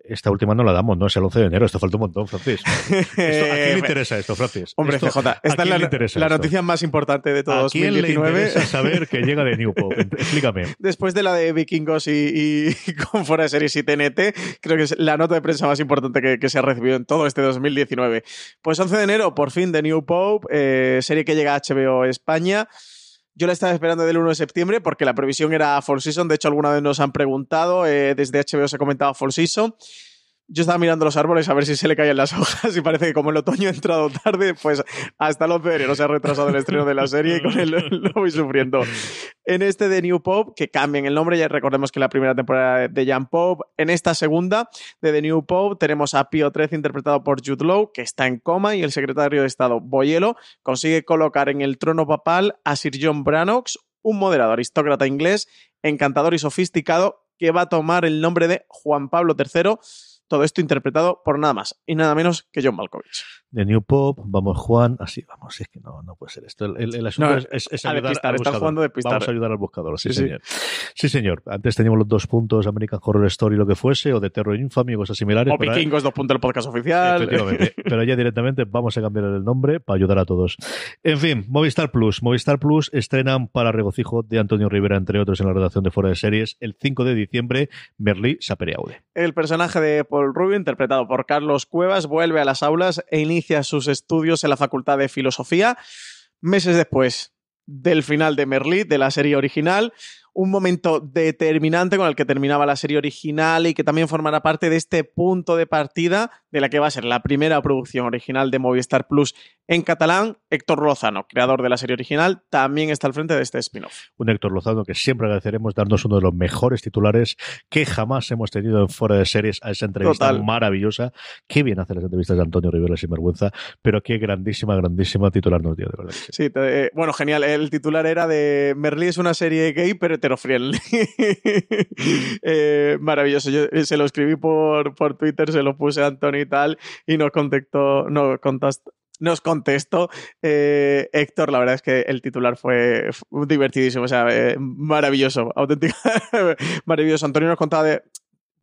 Esta última no la damos, ¿no? Es el 11 de enero. Esto falta un montón, Francis. Esto, ¿A quién le interesa esto, Francis?
Hombre,
esto,
CJ, esta es la, la noticia más importante de todo
¿A quién
2019.
le interesa saber que llega de New Pope? Explícame.
Después de la de Vikingos y, y con Fuera de Series y TNT, creo que es la nota de prensa más importante que, que, se ha recibido en todo este 2019. Pues 11 de enero, por fin, de New Pope, eh, serie que llega a HBO España. Yo la estaba esperando del 1 de septiembre porque la previsión era Fall Season. De hecho, alguna vez nos han preguntado, eh, desde HBO se comentaba Fall Season. Yo estaba mirando los árboles a ver si se le caían las hojas y parece que como el otoño ha entrado tarde, pues hasta los no se ha retrasado el estreno de la serie y con él lo voy sufriendo. En este de New Pop, que cambien el nombre, ya recordemos que la primera temporada de Jan Pop, en esta segunda de The New Pop tenemos a Pio 13 interpretado por Jude Law, que está en coma y el secretario de Estado Boyelo consigue colocar en el trono papal a Sir John Brannox, un moderado aristócrata inglés, encantador y sofisticado, que va a tomar el nombre de Juan Pablo III todo esto interpretado por nada más y nada menos que John Malkovich.
De New Pop, vamos Juan, así vamos, es que no, no puede ser esto. El, asunto es, es, ayudar al buscador. Jugando de pistar. Vamos a ayudar al buscador, sí, señor. Sí. señor. Antes teníamos los dos puntos, American Horror Story, lo que fuese, o de Terror Infamy o cosas similares.
O Vikingos, dos puntos del podcast oficial.
Pero ya directamente vamos a cambiar el nombre para ayudar a todos. En fin, Movistar Plus. Movistar Plus estrenan para regocijo de Antonio Rivera, entre otros, en la redacción de Fuera de Series, el 5 de diciembre, Merlí Saperiaude.
El personaje de Paul Rubin, interpretado por Carlos Cuevas, vuelve a las aulas e inicia sus estudios en la Facultad de Filosofía. Meses después del final de Merlí, de la serie original, un momento determinante con el que terminaba la serie original y que también formará parte de este punto de partida de la que va a ser la primera producción original de Movistar Plus en catalán. Héctor Lozano, creador de la serie original, también está al frente de este spin-off.
Un Héctor Lozano que siempre agradeceremos darnos uno de los mejores titulares que jamás hemos tenido en fuera de series a esa entrevista maravillosa. Qué bien hacer las entrevistas de Antonio Rivera sin vergüenza, pero qué grandísima, grandísima titular nos dio, de verdad.
Sí, eh, bueno, genial. El titular era de Merlí es una serie gay, pero heterofriendly. eh, maravilloso. Yo eh, se lo escribí por, por Twitter, se lo puse a Antonio y tal, y nos contactó, no, nos contestó eh, Héctor. La verdad es que el titular fue divertidísimo, o sea, eh, maravilloso, auténtico, maravilloso. Antonio nos contaba de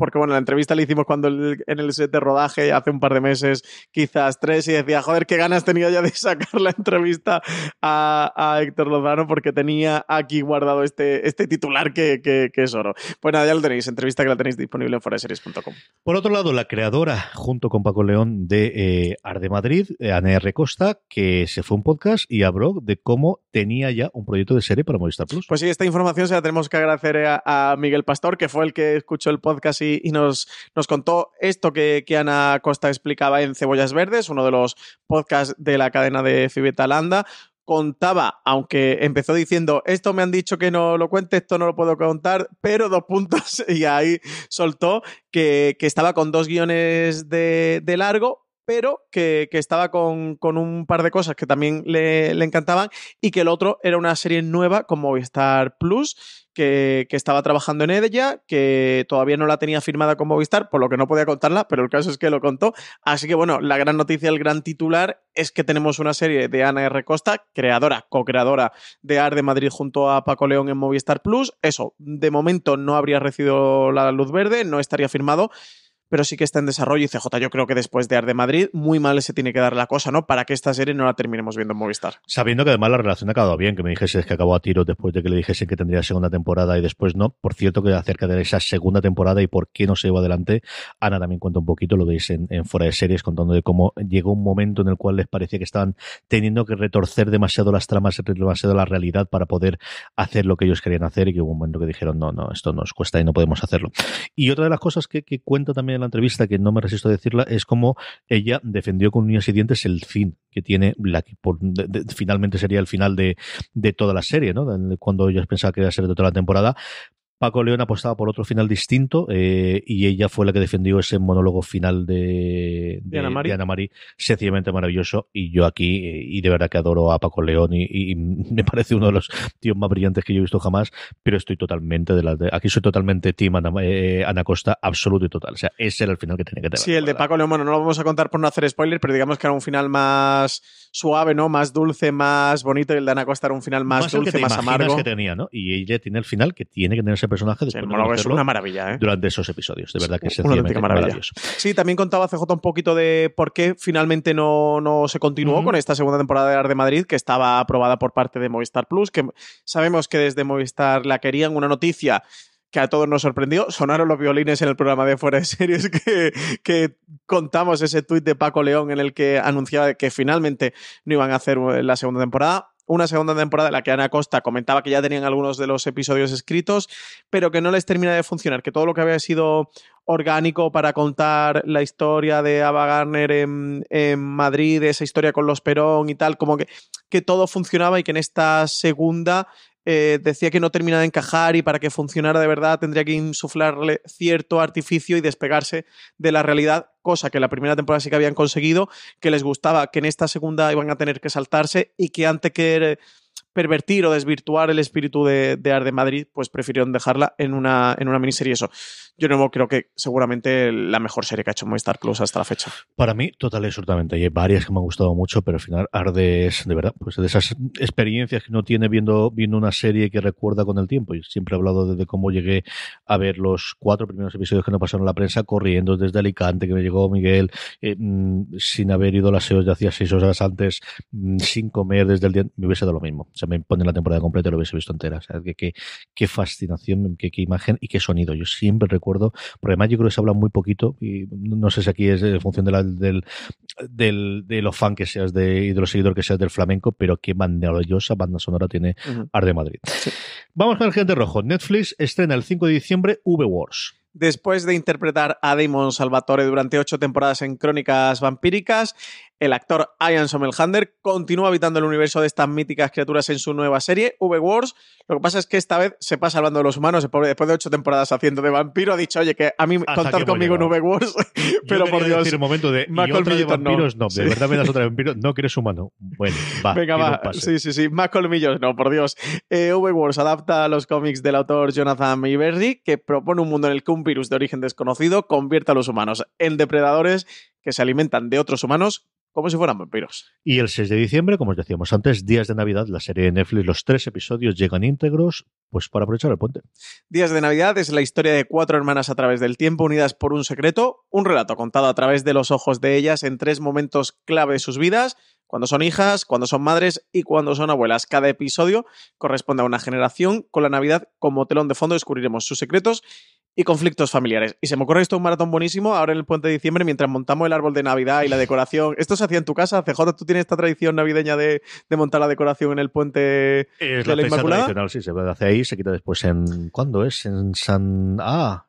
porque bueno, la entrevista la hicimos cuando en el set de rodaje hace un par de meses, quizás tres, y decía, joder, qué ganas tenía ya de sacar la entrevista a, Héctor Lozano porque tenía aquí guardado este, este titular que, que, es oro. Pues nada, ya lo tenéis, entrevista que la tenéis disponible en foreseries.com.
Por otro lado, la creadora, junto con Paco León de eh, Arde Madrid, eh, R. Costa, que se fue un podcast y habló de cómo tenía ya un proyecto de serie para Movistar Plus.
Pues sí, esta información se la tenemos que agradecer a, a Miguel Pastor, que fue el que escuchó el podcast y y, nos, nos, contó esto que, que, Ana Costa explicaba en Cebollas Verdes, uno de los podcasts de la cadena de Fibetalanda. Contaba, aunque empezó diciendo, esto me han dicho que no lo cuente, esto no lo puedo contar, pero dos puntos, y ahí soltó que, que estaba con dos guiones de, de largo, pero que, que estaba con, con, un par de cosas que también le, le, encantaban y que el otro era una serie nueva con Movistar Plus que, estaba trabajando en ella, que todavía no la tenía firmada con Movistar, por lo que no podía contarla, pero el caso es que lo contó. Así que bueno, la gran noticia, el gran titular es que tenemos una serie de Ana R. Costa, creadora, co-creadora de Ar de Madrid junto a Paco León en Movistar Plus. Eso, de momento no habría recibido la luz verde, no estaría firmado pero sí que está en desarrollo y CJ yo creo que después de Arde Madrid muy mal se tiene que dar la cosa, ¿no? Para que esta serie no la terminemos viendo en Movistar.
Sabiendo que además la relación ha acabado bien, que me dijese que acabó a tiro después de que le dijesen que tendría segunda temporada y después no. Por cierto que acerca de esa segunda temporada y por qué no se llevó adelante, Ana también cuenta un poquito, lo veis en, Fuera de Series, contando de cómo llegó un momento en el cual les parecía que estaban teniendo que retorcer demasiado las tramas, demasiado la realidad para poder hacer lo que ellos querían hacer y que hubo un momento que dijeron, no, no, esto nos cuesta y no podemos hacerlo. Y otra de las cosas que, que cuenta también la entrevista, que no me resisto a decirla, es como ella defendió con uñas y dientes el fin que tiene la que finalmente sería el final de, de toda la serie, ¿no? Cuando ellos pensaban que iba a ser de toda la temporada, Paco León apostaba por otro final distinto eh, y ella fue la que defendió ese monólogo final de,
de, Ana,
Mari. sencillamente maravilloso. Y yo aquí, eh, y de verdad que adoro a Paco León y, me parece uno de los tíos más brillantes que yo he visto jamás, pero estoy totalmente de la. aquí soy totalmente Team Ana, eh, Ana, Costa, absoluto y total. O sea, ese era el final que tenía que tener.
Sí, el de Paco León, bueno, no lo vamos a contar por no hacer spoiler, pero digamos que era un final más suave, ¿no? Más dulce, más bonito, y el de Ana Costa era un final más, dulce, más amargo.
que tenía, ¿no? Y ella tiene el final que tiene que tener ese personaje después
es una maravilla, ¿eh?
Durante esos episodios, de verdad que es sencillamente maravilloso.
Sí, también contaba CJ un poquito de por qué finalmente no, no se continuó con esta segunda temporada de Ar de Madrid, que estaba aprobada por parte de Movistar Plus, que sabemos que desde Movistar la querían. Una noticia que a todos nos sorprendió. Sonaron los violines en el programa de Fuera de Series que, que contamos ese tuit de Paco León en el que anunciaba que finalmente no iban a hacer la segunda temporada una segunda temporada en la que Ana Costa comentaba que ya tenían algunos de los episodios escritos, pero que no les termina de funcionar, que todo lo que había sido orgánico para contar la historia de Ava Garner en, Madrid, esa historia con los Perón y tal, como que, que todo funcionaba y que en esta segunda eh, decía que no termina de encajar y para que funcionara de verdad tendría que insuflarle cierto artificio y despegarse de la realidad, cosa que la primera temporada sí que habían conseguido, que les gustaba, que en esta segunda iban a tener que saltarse y que antes que pervertir o desvirtuar el espíritu de, de Arde Madrid, pues prefirieron dejarla en una, en una miniserie. Eso, yo no creo que seguramente la mejor serie que ha hecho Movistar Plus hasta la fecha.
Para mí, total y absolutamente. Hay varias que me han gustado mucho, pero al final Arde es, de verdad, pues de esas experiencias que uno tiene viendo, viendo una serie que recuerda con el tiempo. Y siempre he hablado desde cómo llegué a ver los cuatro primeros episodios que no pasaron en la prensa, corriendo desde Alicante, que me llegó Miguel, eh, mm, sin haber ido a las SEOs de hacía seis horas antes, mm, sin comer desde el día, me hubiese dado lo mismo se me pone la temporada completa y lo hubiese visto entera. O qué, qué, fascinación, qué, qué, imagen y qué sonido. Yo siempre recuerdo, porque además yo creo que se habla muy poquito y no sé si aquí es en función de, la, del, del, de los fan que seas de, y de los seguidores que seas del flamenco, pero qué maravillosa banda sonora tiene uh Arde Madrid. Vamos con el gente rojo. Netflix estrena el 5 de diciembre V-Wars.
Después de interpretar a Damon Salvatore durante ocho temporadas en Crónicas Vampíricas, el actor Ian Somerhalder continúa habitando el universo de estas míticas criaturas en su nueva serie, V-Wars. Lo que pasa es que esta vez se pasa hablando de los humanos. Después de ocho temporadas haciendo de vampiro, ha dicho, oye, que a mí contad conmigo en V-Wars, pero por Dios.
Decir un momento de, más colmillos de vampiros, no. de verdad me das otra de vampiros, no que eres humano. Bueno, va.
Venga, va. sí, sí, sí. Más colmillos, no, por Dios. Eh, V-Wars adapta a los cómics del autor Jonathan Mayberry, que propone un mundo en el que un virus de origen desconocido convierte a los humanos en depredadores que se alimentan de otros humanos como si fueran vampiros.
Y el 6 de diciembre, como os decíamos antes, Días de Navidad, la serie de Netflix, los tres episodios llegan íntegros, pues para aprovechar el puente.
Días de Navidad es la historia de cuatro hermanas a través del tiempo, unidas por un secreto, un relato contado a través de los ojos de ellas en tres momentos clave de sus vidas, cuando son hijas, cuando son madres y cuando son abuelas. Cada episodio corresponde a una generación. Con la Navidad como telón de fondo descubriremos sus secretos y conflictos familiares. Y se me ocurre esto un maratón buenísimo ahora en el puente de diciembre mientras montamos el árbol de Navidad y la decoración. ¿Esto se hacía en tu casa? CJ, ¿tú tienes esta tradición navideña de, montar la decoración en el puente
es de la, Inmaculada? tradicional, sí, se hace ahí, se quita después en... ¿Cuándo es? En San... Ah,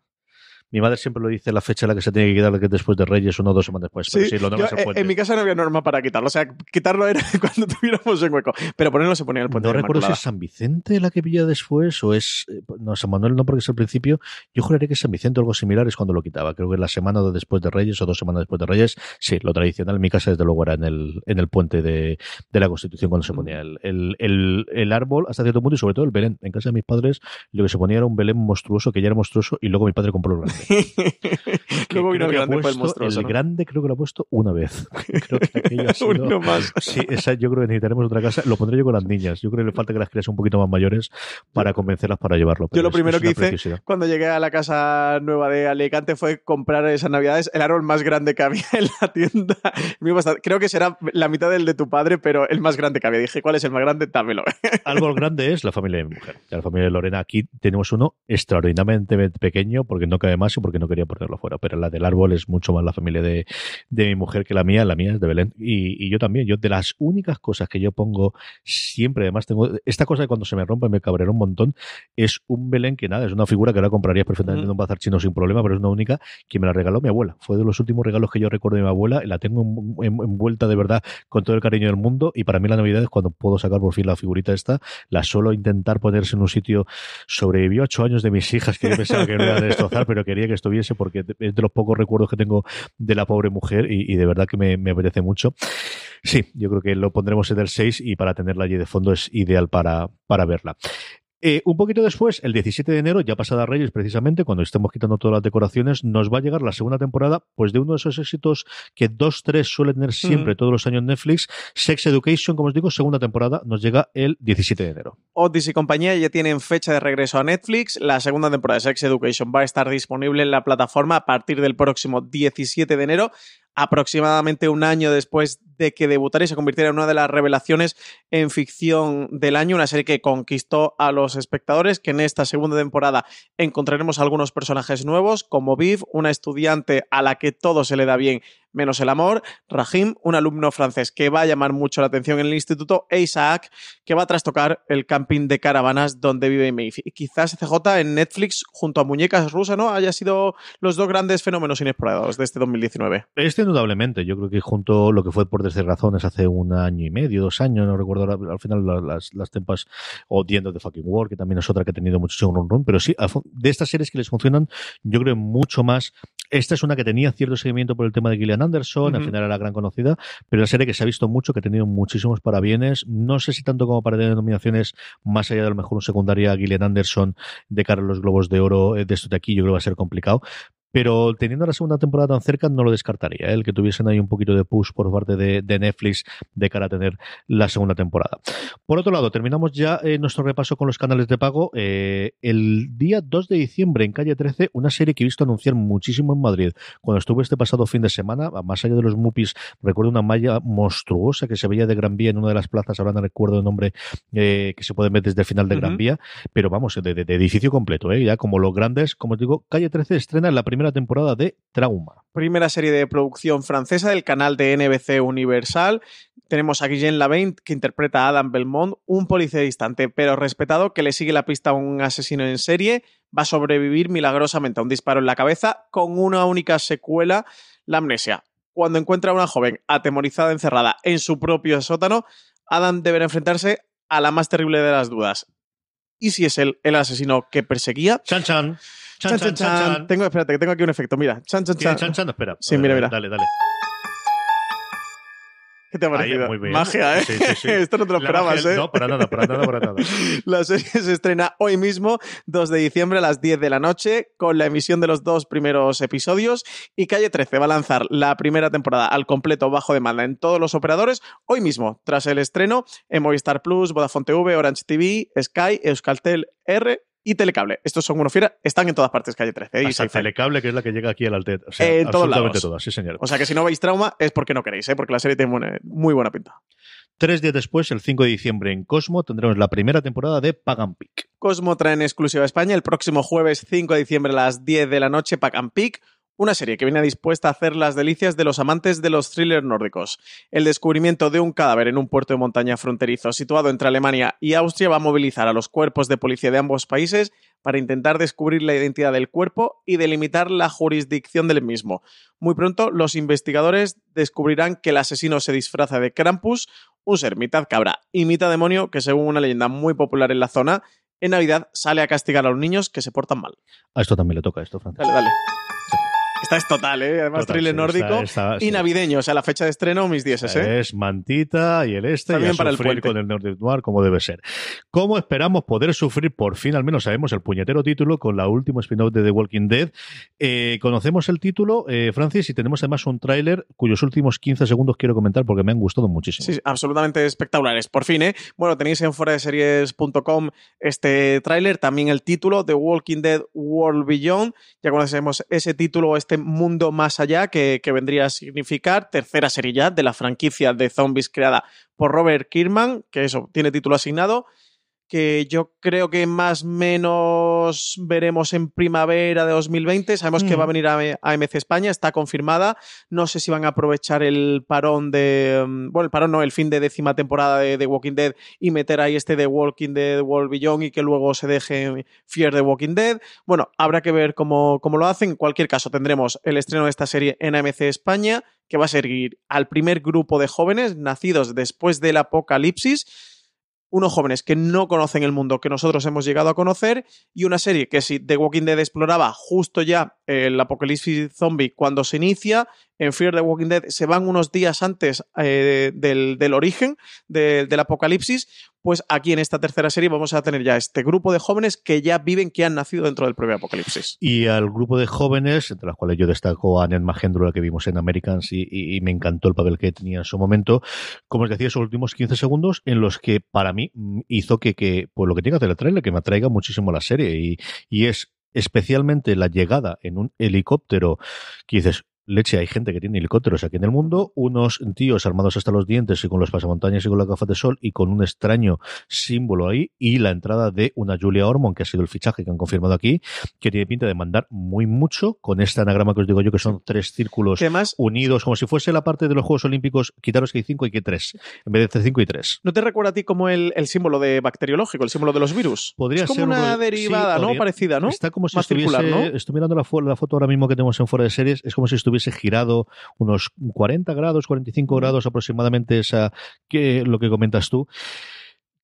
mi madre siempre lo dice la fecha en la que se tiene que quitar, que es después de Reyes, uno o dos semanas después.
Sí, lo yo, En mi casa no había norma para quitarlo. O sea, quitarlo era cuando tuviéramos un hueco. Pero ponerlo se ponía en el puente.
No recuerdo si es San Vicente la que pilla después o es. Eh, no, San Manuel no, porque es el principio. Yo juraría que San Vicente o algo similar es cuando lo quitaba. Creo que la semana de después de Reyes o dos semanas después de Reyes. Sí, lo tradicional en mi casa, desde luego, era en el, en el puente de, de la Constitución cuando se ponía el, el, el, el, árbol hasta cierto punto y sobre todo el Belén. En casa de mis padres lo que se ponía era un Belén monstruoso, que ya era monstruoso, y luego mi padre compró el.
Luego vino el grande
el
monstruoso.
El grande creo que lo ha puesto una vez. Creo que aquello ha sido...
Uno más.
Sí, esa, yo creo que necesitaremos otra casa. Lo pondré yo con las niñas. Yo creo que le falta que las creas un poquito más mayores para convencerlas para llevarlo.
yo lo primero que hice cuando llegué a la casa nueva de Alicante fue comprar esas navidades el árbol más grande que había en la tienda. Creo que será la mitad del de tu padre, pero el más grande que había. Dije, ¿cuál es el más grande? Dámelo.
Árbol grande es la familia de mi mujer. La familia de Lorena. Aquí tenemos uno extraordinariamente pequeño porque no cabe más porque no quería ponerlo fuera, pero la del árbol es mucho más la familia de, de mi mujer que la mía, la mía es de Belén. Y, y, yo también, yo de las únicas cosas que yo pongo siempre, además tengo, esta cosa de cuando se me rompe me cabrera un montón, es un Belén que nada, es una figura que ahora comprarías perfectamente en un bazar chino sin problema, pero es una única que me la regaló mi abuela. Fue de los últimos regalos que yo recuerdo de mi abuela, la tengo envuelta de verdad con todo el cariño del mundo y para mí la Navidad es cuando puedo sacar por fin la figurita esta, la suelo intentar ponerse en un sitio, sobrevivió ocho años de mis hijas que yo pensaba que no iban a destrozar, pero quería que estuviese porque es de los pocos recuerdos que tengo de la pobre mujer y, de verdad que me, me, apetece mucho. Sí, yo creo que lo pondremos en el 6 y para tenerla allí de fondo es ideal para, para verla. Eh, un poquito después, el 17 de enero, ya pasada Reyes precisamente, cuando estemos quitando todas las decoraciones, nos va a llegar la segunda temporada, pues de uno de esos éxitos que dos, tres suele tener siempre todos los años Netflix, Sex Education, como os digo, segunda temporada, nos llega el 17 de enero.
Otis y compañía ya tienen fecha de regreso a Netflix. La segunda temporada de Sex Education va a estar disponible en la plataforma a partir del próximo 17 de enero aproximadamente un año después de que debutara y se convirtiera en una de las revelaciones en ficción del año, una serie que conquistó a los espectadores, que en esta segunda temporada encontraremos algunos personajes nuevos, como Viv, una estudiante a la que todo se le da bien menos el amor, Rahim, un alumno francés que va a llamar mucho la atención en el instituto, e Isaac, que va a trastocar el camping de caravanas donde vive Maeve. Y quizás CJ en Netflix, junto a Muñecas Rusas, ¿no? Haya sido los dos grandes fenómenos inesperados de este 2019.
Este indudablemente, yo creo que junto lo que fue por desde razones hace un año y medio, dos años, no recuerdo al final las, las tempas o The de Fucking War, que también es otra que ha tenido muchísimo run run, pero sí, de estas series que les funcionan, yo creo mucho más. Esta es una que tenía cierto seguimiento por el tema de Gillian Anderson, al final era la gran conocida, pero la serie que se ha visto mucho, que ha tenido muchísimos parabienes, no sé si tanto como para tener nominaciones más allá de lo mejor un secundaria Gillian Anderson de cara a los Globos de Oro eh, de esto de aquí, yo creo que va a ser complicado, pero teniendo la segunda temporada tan cerca, no lo descartaría. ¿eh? El que tuviesen ahí un poquito de push por parte de, Netflix de cara a tener la segunda temporada. Por otro lado, terminamos ya eh, nuestro repaso con los canales de pago. Eh, el día 2 de diciembre en calle 13, una serie que he visto anunciar muchísimo en Madrid. Cuando estuve este pasado fin de semana, más allá de los Mupis, recuerdo una malla monstruosa que se veía de Gran Vía en una de las plazas, ahora no recuerdo el nombre, que se puede ver desde el final de Gran Vía, pero vamos, de, de, edificio completo, ya como los grandes, como os digo, calle 13 estrena en la primera temporada de Trauma.
Primera serie de producción francesa del canal de NBC Universal. Tenemos a Guillaume Lavain, que interpreta a Adam Belmont, un policía distante pero respetado que le sigue la pista a un asesino en serie. Va a sobrevivir milagrosamente a un disparo en la cabeza con una única secuela, la amnesia. Cuando encuentra a una joven atemorizada encerrada en su propio sótano, Adam deberá enfrentarse a la más terrible de las dudas. ¿Y si es él el asesino que perseguía?
Chan chan.
Chan, chan, chan, Tengo, espérate, que tengo aquí un efecto. Mira, chan, chan, chan.
Chan, chan, espera.
Sí, mira, mira.
Dale, dale.
¿Qué te ha parecido? muy bien. Magia, ¿eh? Sí, sí, sí. Esto no te lo esperabas, ¿eh?
No, para nada, para nada, para nada.
La serie se estrena hoy mismo, 2 de diciembre a las 10 de la noche, con la emisión de los dos primeros episodios. Y Calle 13 va a lanzar la primera temporada al completo bajo demanda en todos los operadores hoy mismo, tras el estreno en Movistar Plus, Vodafone TV, Orange TV, Sky, Euskaltel R y Telecable. Estos son uno fiera, están en todas partes, calle 13.
¿eh? Telecable, que es la que llega aquí al Altet. O
sea, en todos lados.
Todas, sí, señor.
O sea que si no veis trauma es porque no queréis, ¿eh? porque la serie tiene muy buena pinta.
Tres días después, el 5 de diciembre, en Cosmo, tendremos la primera temporada de Pagan Peak.
Cosmo trae en exclusiva a España el próximo jueves 5 de diciembre a las 10 de la noche Pagan Peak, una serie que viene dispuesta a hacer las delicias de los amantes de los thrillers nórdicos. El descubrimiento de un cadáver en un puerto de montaña fronterizo situado entre Alemania y Austria va a movilizar a los cuerpos de policía de ambos países para intentar descubrir la identidad del cuerpo y delimitar la jurisdicción del mismo. Muy pronto los investigadores descubrirán que el asesino se disfraza de Krampus, un ser mitad cabra y mitad demonio que según una leyenda muy popular en la zona, en Navidad sale a castigar a los niños que se portan mal.
A esto también le toca esto, Francisco.
Dale, dale. Esta es total, ¿eh? Además, thriller nórdico y navideño. O sea, la fecha de estreno, mis 10, ¿eh?
Es mantita y el este
También
y
para el
con el Nordic Noir como debe ser. ¿Cómo esperamos poder sufrir por fin, al menos sabemos el puñetero título con la última spin-off de The Walking Dead? Eh, conocemos el título, eh, Francis, y tenemos además un tráiler cuyos últimos 15 segundos quiero comentar porque me han gustado muchísimo.
Sí, absolutamente espectaculares. Por fin, ¿eh? Bueno, tenéis en foradeseries.com este tráiler, también el título, The Walking Dead World Beyond. Ya conocemos ese título, este mundo más allá que, vendría a significar tercera serie de la franquicia de zombies creada por Robert Kirkman, que eso tiene título asignado que yo creo que más o menos veremos en primavera de 2020. Sabemos que va a mm. venir a AMC España, está confirmada. No sé si van a aprovechar el parón de. Mm, bueno, el parón no, el fin de décima temporada de The Walking Dead y meter ahí este de Walking Dead World Beyond y que luego se deje Fear the Walking Dead. Bueno, habrá que ver cómo, cómo lo hacen. En cualquier caso, tendremos el estreno de esta serie en AMC España, que va a seguir al primer grupo de jóvenes nacidos después del apocalipsis unos jóvenes que no conocen el mundo que nosotros hemos llegado a conocer y una serie que si The Walking Dead exploraba justo ya el apocalipsis zombie cuando se inicia, en Fear the Walking Dead se van unos días antes eh, del, origen del apocalipsis, pues aquí en esta tercera serie vamos a tener ya este grupo de jóvenes que ya viven, que han nacido dentro del propio apocalipsis.
Y al grupo de jóvenes, entre los cuales yo destaco a Ned la que vimos en Americans, y, me encantó el papel que tenía en su momento, como os decía, esos últimos 15 segundos en los que para mí hizo que, que pues lo que tenga el trailer, que me atraiga muchísimo la serie, y es especialmente la llegada en un helicóptero que dices, leche, hay gente que tiene helicópteros aquí en el mundo, unos tíos armados hasta los dientes y con los pasamontañas y con las gafas de sol y con un extraño símbolo ahí y la entrada de una Julia Ormond, que ha sido el fichaje que han confirmado aquí, que tiene pinta de mandar muy mucho con este anagrama que os digo yo, que son tres círculos unidos, como si fuese la parte de los Juegos Olímpicos, quitaros que hay cinco y que tres, en vez de cinco y tres.
¿No te recuerda a ti como el, símbolo de bacteriológico, el símbolo de los virus?
Podría
es como
ser
una derivada, ¿no? Parecida, ¿no?
Está como si estuviese, estoy mirando la, la foto ahora mismo que tenemos en fuera de series, es como si estuviese girado unos 40 grados, 45 grados aproximadamente esa que lo que comentas tú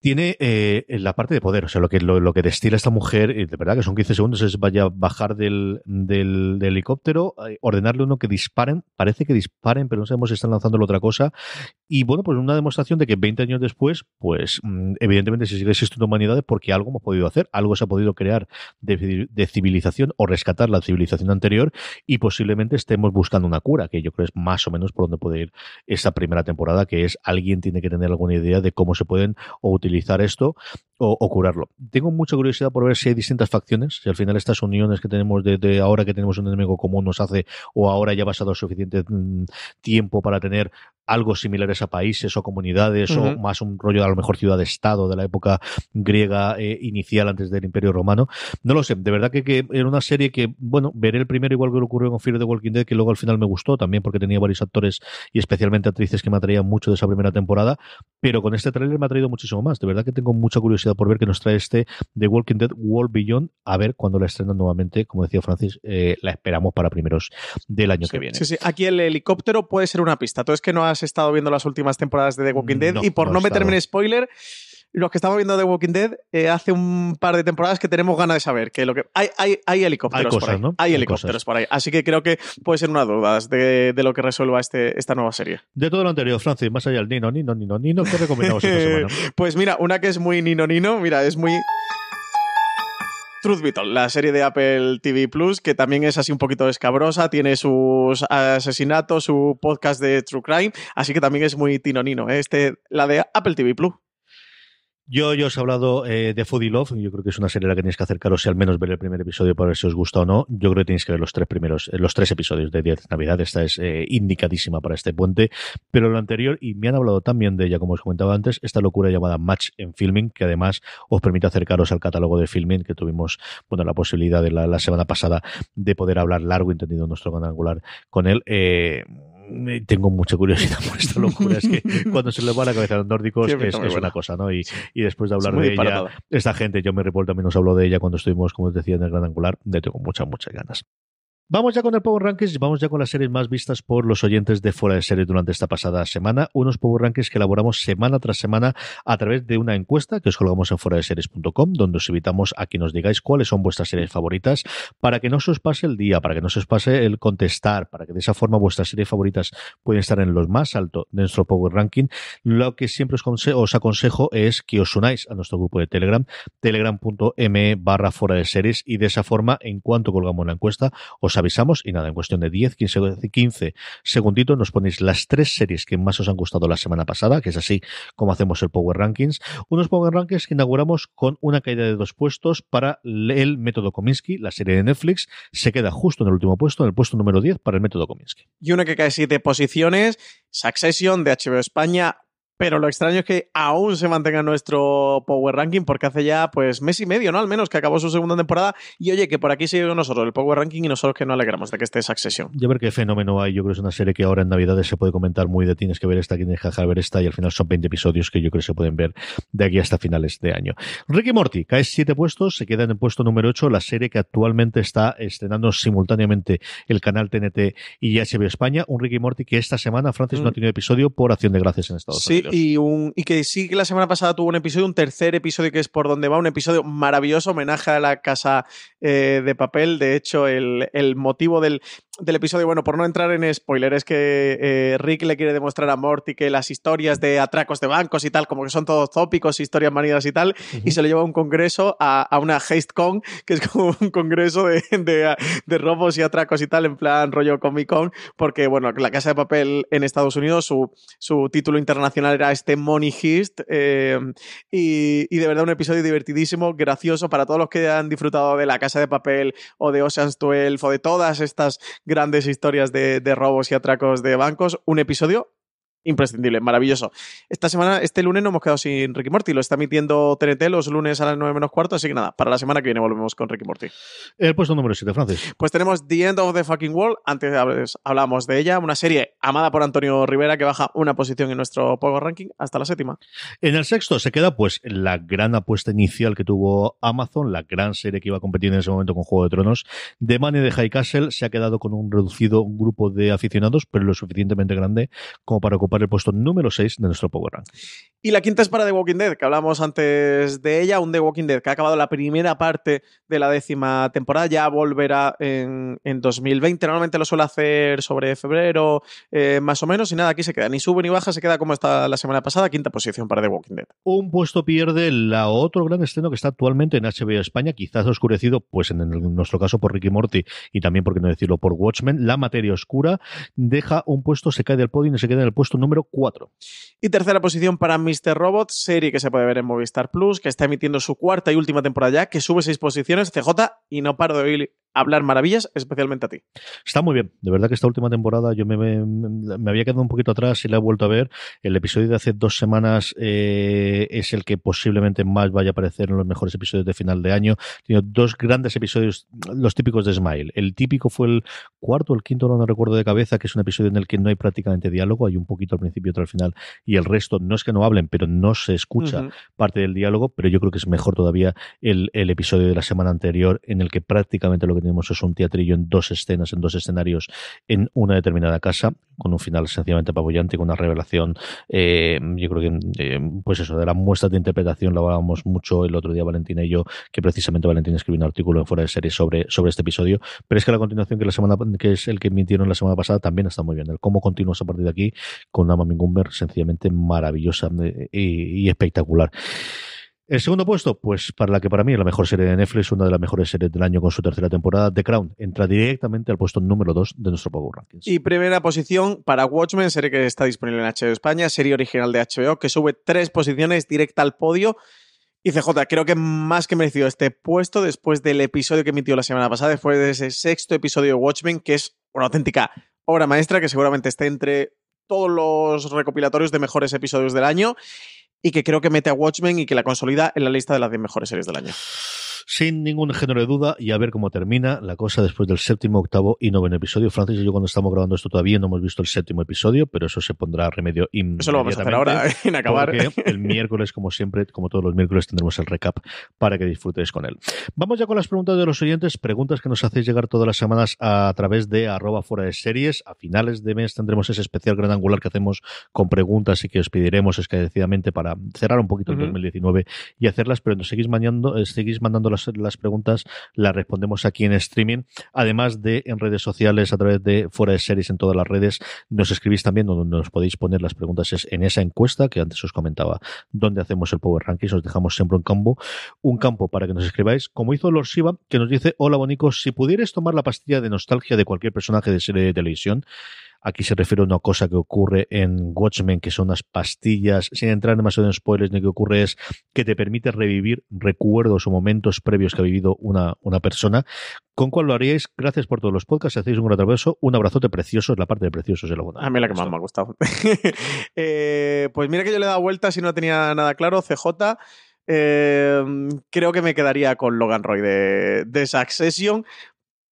tiene eh, la parte de poder, o sea, lo que, lo, que destila esta mujer, de verdad que son 15 segundos, es vaya bajar del, del, helicóptero, eh, ordenarle uno que disparen, parece que disparen, pero no sabemos si están lanzándolo otra cosa. Y bueno, pues una demostración de que 20 años después, pues mm, evidentemente si sigue existiendo humanidad es porque algo hemos podido hacer, algo se ha podido crear de, de, civilización o rescatar la civilización anterior y posiblemente estemos buscando una cura, que yo creo es más o menos por donde puede ir esta primera temporada, que es alguien tiene que tener alguna idea de cómo se pueden o utilizar utilizar esto o, curarlo. Tengo mucha curiosidad por ver si hay distintas facciones, si al final estas uniones que tenemos de, ahora que tenemos un enemigo común nos hace o ahora ya ha pasado suficiente mm, tiempo para tener algo similares a países o comunidades o más un rollo de a lo mejor ciudad-estado de la época griega eh, inicial antes del Imperio Romano. No lo sé, de verdad que, que, era una serie que, bueno, veré el primero igual que lo ocurrió con Fear the Walking Dead, que luego al final me gustó también porque tenía varios actores y especialmente actrices que me atraían mucho de esa primera temporada, pero con este tráiler me ha traído muchísimo más. De verdad que tengo mucha curiosidad por ver que nos trae este The Walking Dead World Beyond, a ver cuando la estrenan nuevamente, como decía Francis, eh, la esperamos para primeros del año que viene.
Sí, sí, aquí el helicóptero puede ser una pista. Tú es que no has estado viendo las últimas temporadas de The Walking Dead y por no, meterme en spoiler, los que estamos viendo The Walking Dead eh, hace un par de temporadas que tenemos ganas de saber que lo que hay, hay, hay helicópteros por ahí. Hay, helicópteros por ahí. Así que creo que puede ser una duda de, de, lo que resuelva este, esta nueva serie.
De todo lo anterior, Francis, más allá del Nino, Nino, Nino, Nino, ¿qué recomendamos esta semana?
pues mira, una que es muy Nino, Nino, mira, es muy... Truth Beetle, la serie de Apple TV Plus, que también es así un poquito escabrosa, tiene sus asesinatos, su podcast de True Crime, así que también es muy tinonino. ¿eh? Este, la de Apple TV Plus.
Yo, yo os he hablado eh, de Foodie Love. Yo creo que es una serie a la que tenéis que acercaros y al menos ver el primer episodio para ver si os gusta o no. Yo creo que tenéis que ver los tres primeros, eh, los tres episodios de 10 Navidad. Esta es eh, indicadísima para este puente. Pero lo anterior, y me han hablado también de ella, como os comentaba antes, esta locura llamada Match en Filming, que además os permite acercaros al catálogo de Filming, que tuvimos, bueno, la posibilidad de la, semana pasada de poder hablar largo, entendido en nuestro canal angular con él. Eh, tengo mucha curiosidad por esta locura. Es que cuando se le va la cabeza a los nórdicos es, es una cosa, ¿no? Y, y después de hablar de ella, esta gente, yo me reporto también nos habló de ella cuando estuvimos, como os decía, en el Gran Angular, le tengo muchas, muchas ganas. Vamos ya con el Power Rankings, vamos ya con las series más vistas por los oyentes de Fuera de Serie durante esta pasada semana. Unos Power Rankings que elaboramos semana tras semana a través de una encuesta que os colgamos en fuera de series.com, donde os invitamos a que nos digáis cuáles son vuestras series favoritas para que no se os pase el día, para que no se os pase el contestar, para que de esa forma vuestras series favoritas pueden estar en los más altos de nuestro Power Ranking. Lo que siempre os, os aconsejo es que os unáis a nuestro grupo de Telegram, telegram.me barra fuera de series, y de esa forma, en cuanto colgamos la encuesta, os avisamos y nada, en cuestión de 10, 15, 15 segunditos nos ponéis las tres series que más os han gustado la semana pasada, que es así como hacemos el Power Rankings. Unos Power Rankings que inauguramos con una caída de dos puestos para el método Kominsky, la serie de Netflix, se queda justo en el último puesto, en el puesto número 10 para el método Kominsky.
Y una que cae siete posiciones, Succession de HBO España, pero lo extraño es que aún se mantenga nuestro Power Ranking porque hace ya pues mes y medio, ¿no? Al menos que acabó su segunda temporada. Y oye, que por aquí sigue nosotros el Power Ranking y nosotros que no alegramos de que esté Succession.
Ya ver qué fenómeno hay. Yo creo que es una serie que ahora en Navidades se puede comentar muy de tienes que ver esta, tienes que dejar ver esta y al final son 20 episodios que yo creo que se pueden ver de aquí hasta finales de año. Ricky Morty cae siete puestos, se queda en el puesto número 8, la serie que actualmente está estrenando simultáneamente el canal TNT y HBO España. Un Ricky Morty que esta semana, Francis, no ha mm. tenido episodio por acción de gracias en Estados Unidos.
Sí, y un que sí que la semana pasada tuvo un episodio, un tercer episodio que es por donde va, un episodio maravilloso, homenaje a la casa eh, de papel. De hecho, el, el motivo del, del episodio, bueno, por no entrar en spoiler, es que eh, Rick le quiere demostrar a Morty que las historias de atracos de bancos y tal, como que son todos tópicos, historias manidas y tal, y se lo lleva a un congreso, a, a una HasteCon, que es como un congreso de, de, de, robos y atracos y tal, en plan rollo Comic Con, porque, bueno, la Casa de Papel en Estados Unidos, su, su título internacional era este Money Heist. eh, y, de verdad un episodio divertidísimo, gracioso para todos los que han disfrutado de La Casa de Papel o de Ocean's 12 o de todas estas grandes historias de robos y atracos de bancos. Un episodio imprescindible, maravilloso. Esta semana, este lunes no hemos quedado sin Ricky Morty, lo está emitiendo TNT los lunes a las 9 menos cuarto, así que nada, para la semana que viene volvemos con Ricky Morty.
El puesto número 7, Francis.
Pues tenemos The End of the Fucking World, antes hab- hablábamos de ella, una serie amada por Antonio Rivera que baja una posición en nuestro Power Ranking hasta la séptima.
En el sexto se queda pues la gran apuesta inicial que tuvo Amazon, la gran serie que iba a competir en ese momento con Juego de Tronos. The Money de High Castle se ha quedado con un reducido grupo de aficionados, pero lo suficientemente grande como para ocupar el puesto número 6 de nuestro Power Ranking.
Y la quinta es para The Walking Dead, que hablamos antes de ella, un The Walking Dead que ha acabado la primera parte de la décima temporada, ya volverá en, en 2020. Normalmente lo suele hacer sobre febrero, eh, más o menos, y nada, aquí se queda, ni sube ni baja, se queda como está la semana pasada, quinta posición para The Walking Dead.
Un puesto pierde la otro gran estreno que está actualmente en HBO España, quizás oscurecido, pues en, el- en nuestro caso por Ricky Morty y también, por qué no decirlo, por Watchmen. La materia oscura deja un puesto, se cae del podio y se queda en el puesto número 4.
Y tercera posición para Mr. Robot, serie que se puede ver en Movistar Plus, que está emitiendo su cuarta y última temporada ya, que sube seis posiciones, CJ, y no paro de oír hablar maravillas, especialmente a ti.
Está muy bien. De verdad que esta última temporada yo me, me- me había quedado un poquito atrás y la he vuelto a ver. El episodio de hace dos semanas eh, es el que posiblemente más vaya a aparecer en los mejores episodios de final de año. Tiene dos grandes episodios, los típicos de Smile. El típico fue el cuarto el quinto, no recuerdo de cabeza, que es un episodio en el que no hay prácticamente diálogo. Hay un poquito al principio y otro al final. Y el resto no es que no hablen, pero no se escucha parte del diálogo, pero yo creo que es mejor todavía el, el episodio de la semana anterior en el que prácticamente lo que tenemos un teatrillo en dos escenas, en dos escenarios en una determinada casa, con un final sencillamente apabullante, con una revelación, eh, yo creo que, eh, pues eso, de las muestras de interpretación lo hablábamos mucho el otro día Valentina y yo, que precisamente Valentina escribió un artículo en fuera de serie sobre, sobre este episodio, pero es que la continuación que la semana que es el que emitieron la semana pasada también está muy bien, el cómo continúas a partir de aquí con una Mami Gumber sencillamente maravillosa eh, y espectacular. El segundo puesto, pues para la que para mí es la mejor serie de Netflix, una de las mejores series del año con su tercera temporada, The Crown, entra directamente al puesto número 2 de nuestro Power Rankings.
Y primera posición para Watchmen, serie que está disponible en HBO España, serie original de HBO, que sube tres posiciones directa al podio. Y CJ, creo que más que merecido este puesto después del episodio que emitió la semana pasada, después de ese sexto episodio de Watchmen, que es una auténtica obra maestra que seguramente esté entre todos los recopilatorios de mejores episodios del año y que creo que mete a Watchmen y que la consolida en la lista de las 10 mejores series del año.
Sin ningún género de duda, y a ver cómo termina la cosa después del séptimo, octavo y noveno episodio. Francis y yo cuando estamos grabando esto todavía no hemos visto el séptimo episodio, pero eso se pondrá a remedio
Eso lo vamos a hacer ahora, en acabar.
El miércoles, como siempre, como todos los miércoles, tendremos el recap para que disfrutéis con él. Vamos ya con las preguntas de los oyentes, preguntas que nos hacéis llegar todas las semanas a través de arroba fuera de series. A finales de mes tendremos ese especial gran angular que hacemos con preguntas y que os pediremos esclarecidamente para cerrar un poquito el
Ujú.
2019 y hacerlas, pero nos seguís mandando, eh, seguís mandando las, las preguntas, las respondemos aquí en streaming, además de en redes sociales, a través de fuera de series en todas las redes, nos escribís también donde nos podéis poner las preguntas es en esa encuesta que antes os comentaba, donde hacemos el Power Rankings, os dejamos siempre un campo, un campo para que nos escribáis, como hizo Lord Shiva, que nos dice, hola bonicos, si pudierais tomar la pastilla de nostalgia de cualquier personaje de serie de televisión, Aquí se refiere a una cosa que ocurre en Watchmen, que son unas pastillas, sin entrar demasiado en spoilers, ni que ocurre es que te permite revivir recuerdos o momentos previos que ha vivido una, una persona. ¿Con cuál lo haríais? Gracias por todos los podcasts, hacéis un gran abrazo, un abrazote precioso, es la parte de preciosos de la buena.
A mí la que más me ha gustado. Eh, pues mira que yo le he dado vueltas y no tenía nada claro. CJ. eh, creo que me quedaría con Logan Roy de, de Succession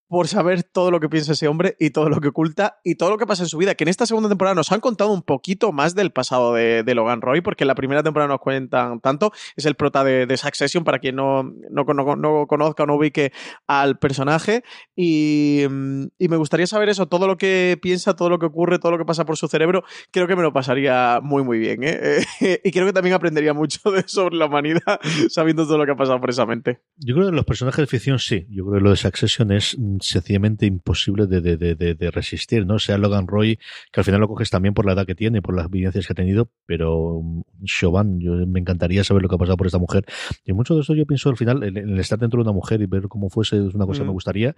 por saber todo lo que piensa ese hombre y todo lo que oculta y todo lo que pasa en su vida. Que en esta segunda temporada nos han contado un poquito más del pasado de, de Logan Roy, porque en la primera temporada nos cuentan tanto. Es el prota de, de Succession, para quien no, no, no- no conozca o no ubique al personaje. Y, mm, y me gustaría saber eso, todo lo que piensa, todo lo que ocurre, todo lo que pasa por su cerebro. Creo que me lo pasaría muy, muy bien. ¿eh? y creo que también aprendería mucho de, sobre la humanidad sabiendo todo lo que ha pasado por esa mente.
Yo creo que los personajes de ficción sí. Yo creo que lo de Succession es sencillamente imposible de, de, de, de, resistir, ¿no? Sea Logan Roy, que al final lo coges también por la edad que tiene, por las evidencias que ha tenido, pero Chauvin, yo me encantaría saber lo que ha pasado por esta mujer. Y mucho de eso yo pienso al final, en el estar dentro de una mujer y ver cómo fuese, es una cosa que me gustaría.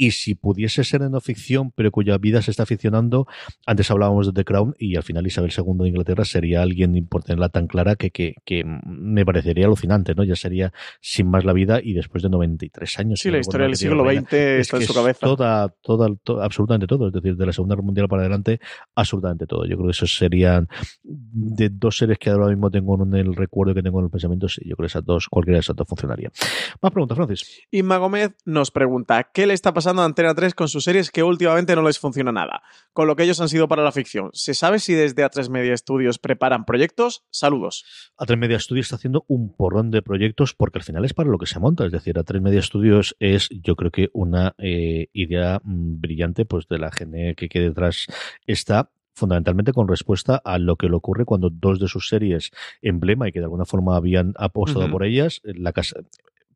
Y si pudiese ser en no ficción, pero cuya vida se está ficcionando, antes hablábamos de The Crown y al final Isabel II de Inglaterra sería alguien por tenerla tan clara que, que, que me parecería alucinante, ¿no? Ya sería sin más la vida y después de 93 años.
Sí, la historia del siglo XX está en su cabeza.
Toda, toda, toda, absolutamente todo. Es decir, de la Segunda Guerra Mundial para adelante, absolutamente todo. Yo creo que esos serían de dos series que ahora mismo tengo en el recuerdo que tengo en el pensamiento. Sí, yo creo que esas dos, cualquiera de esas dos funcionaría. Más preguntas, Francis.
Inma Gómez nos pregunta: ¿qué le está pasando a Antena 3 con sus series que últimamente no les funciona nada? Con lo que ellos han sido para la ficción. ¿Se sabe si desde A3 Media Studios preparan proyectos? Saludos.
A3 Media Studios está haciendo un porrón de proyectos porque al final es para lo que se monta. Es decir, A3 Media Studios es, yo creo que una eh, idea mm, brillante pues de la gente que, que detrás está fundamentalmente con respuesta a lo que le ocurre cuando dos de sus series emblema y que de alguna forma habían apostado uh -huh. por ellas, la casa,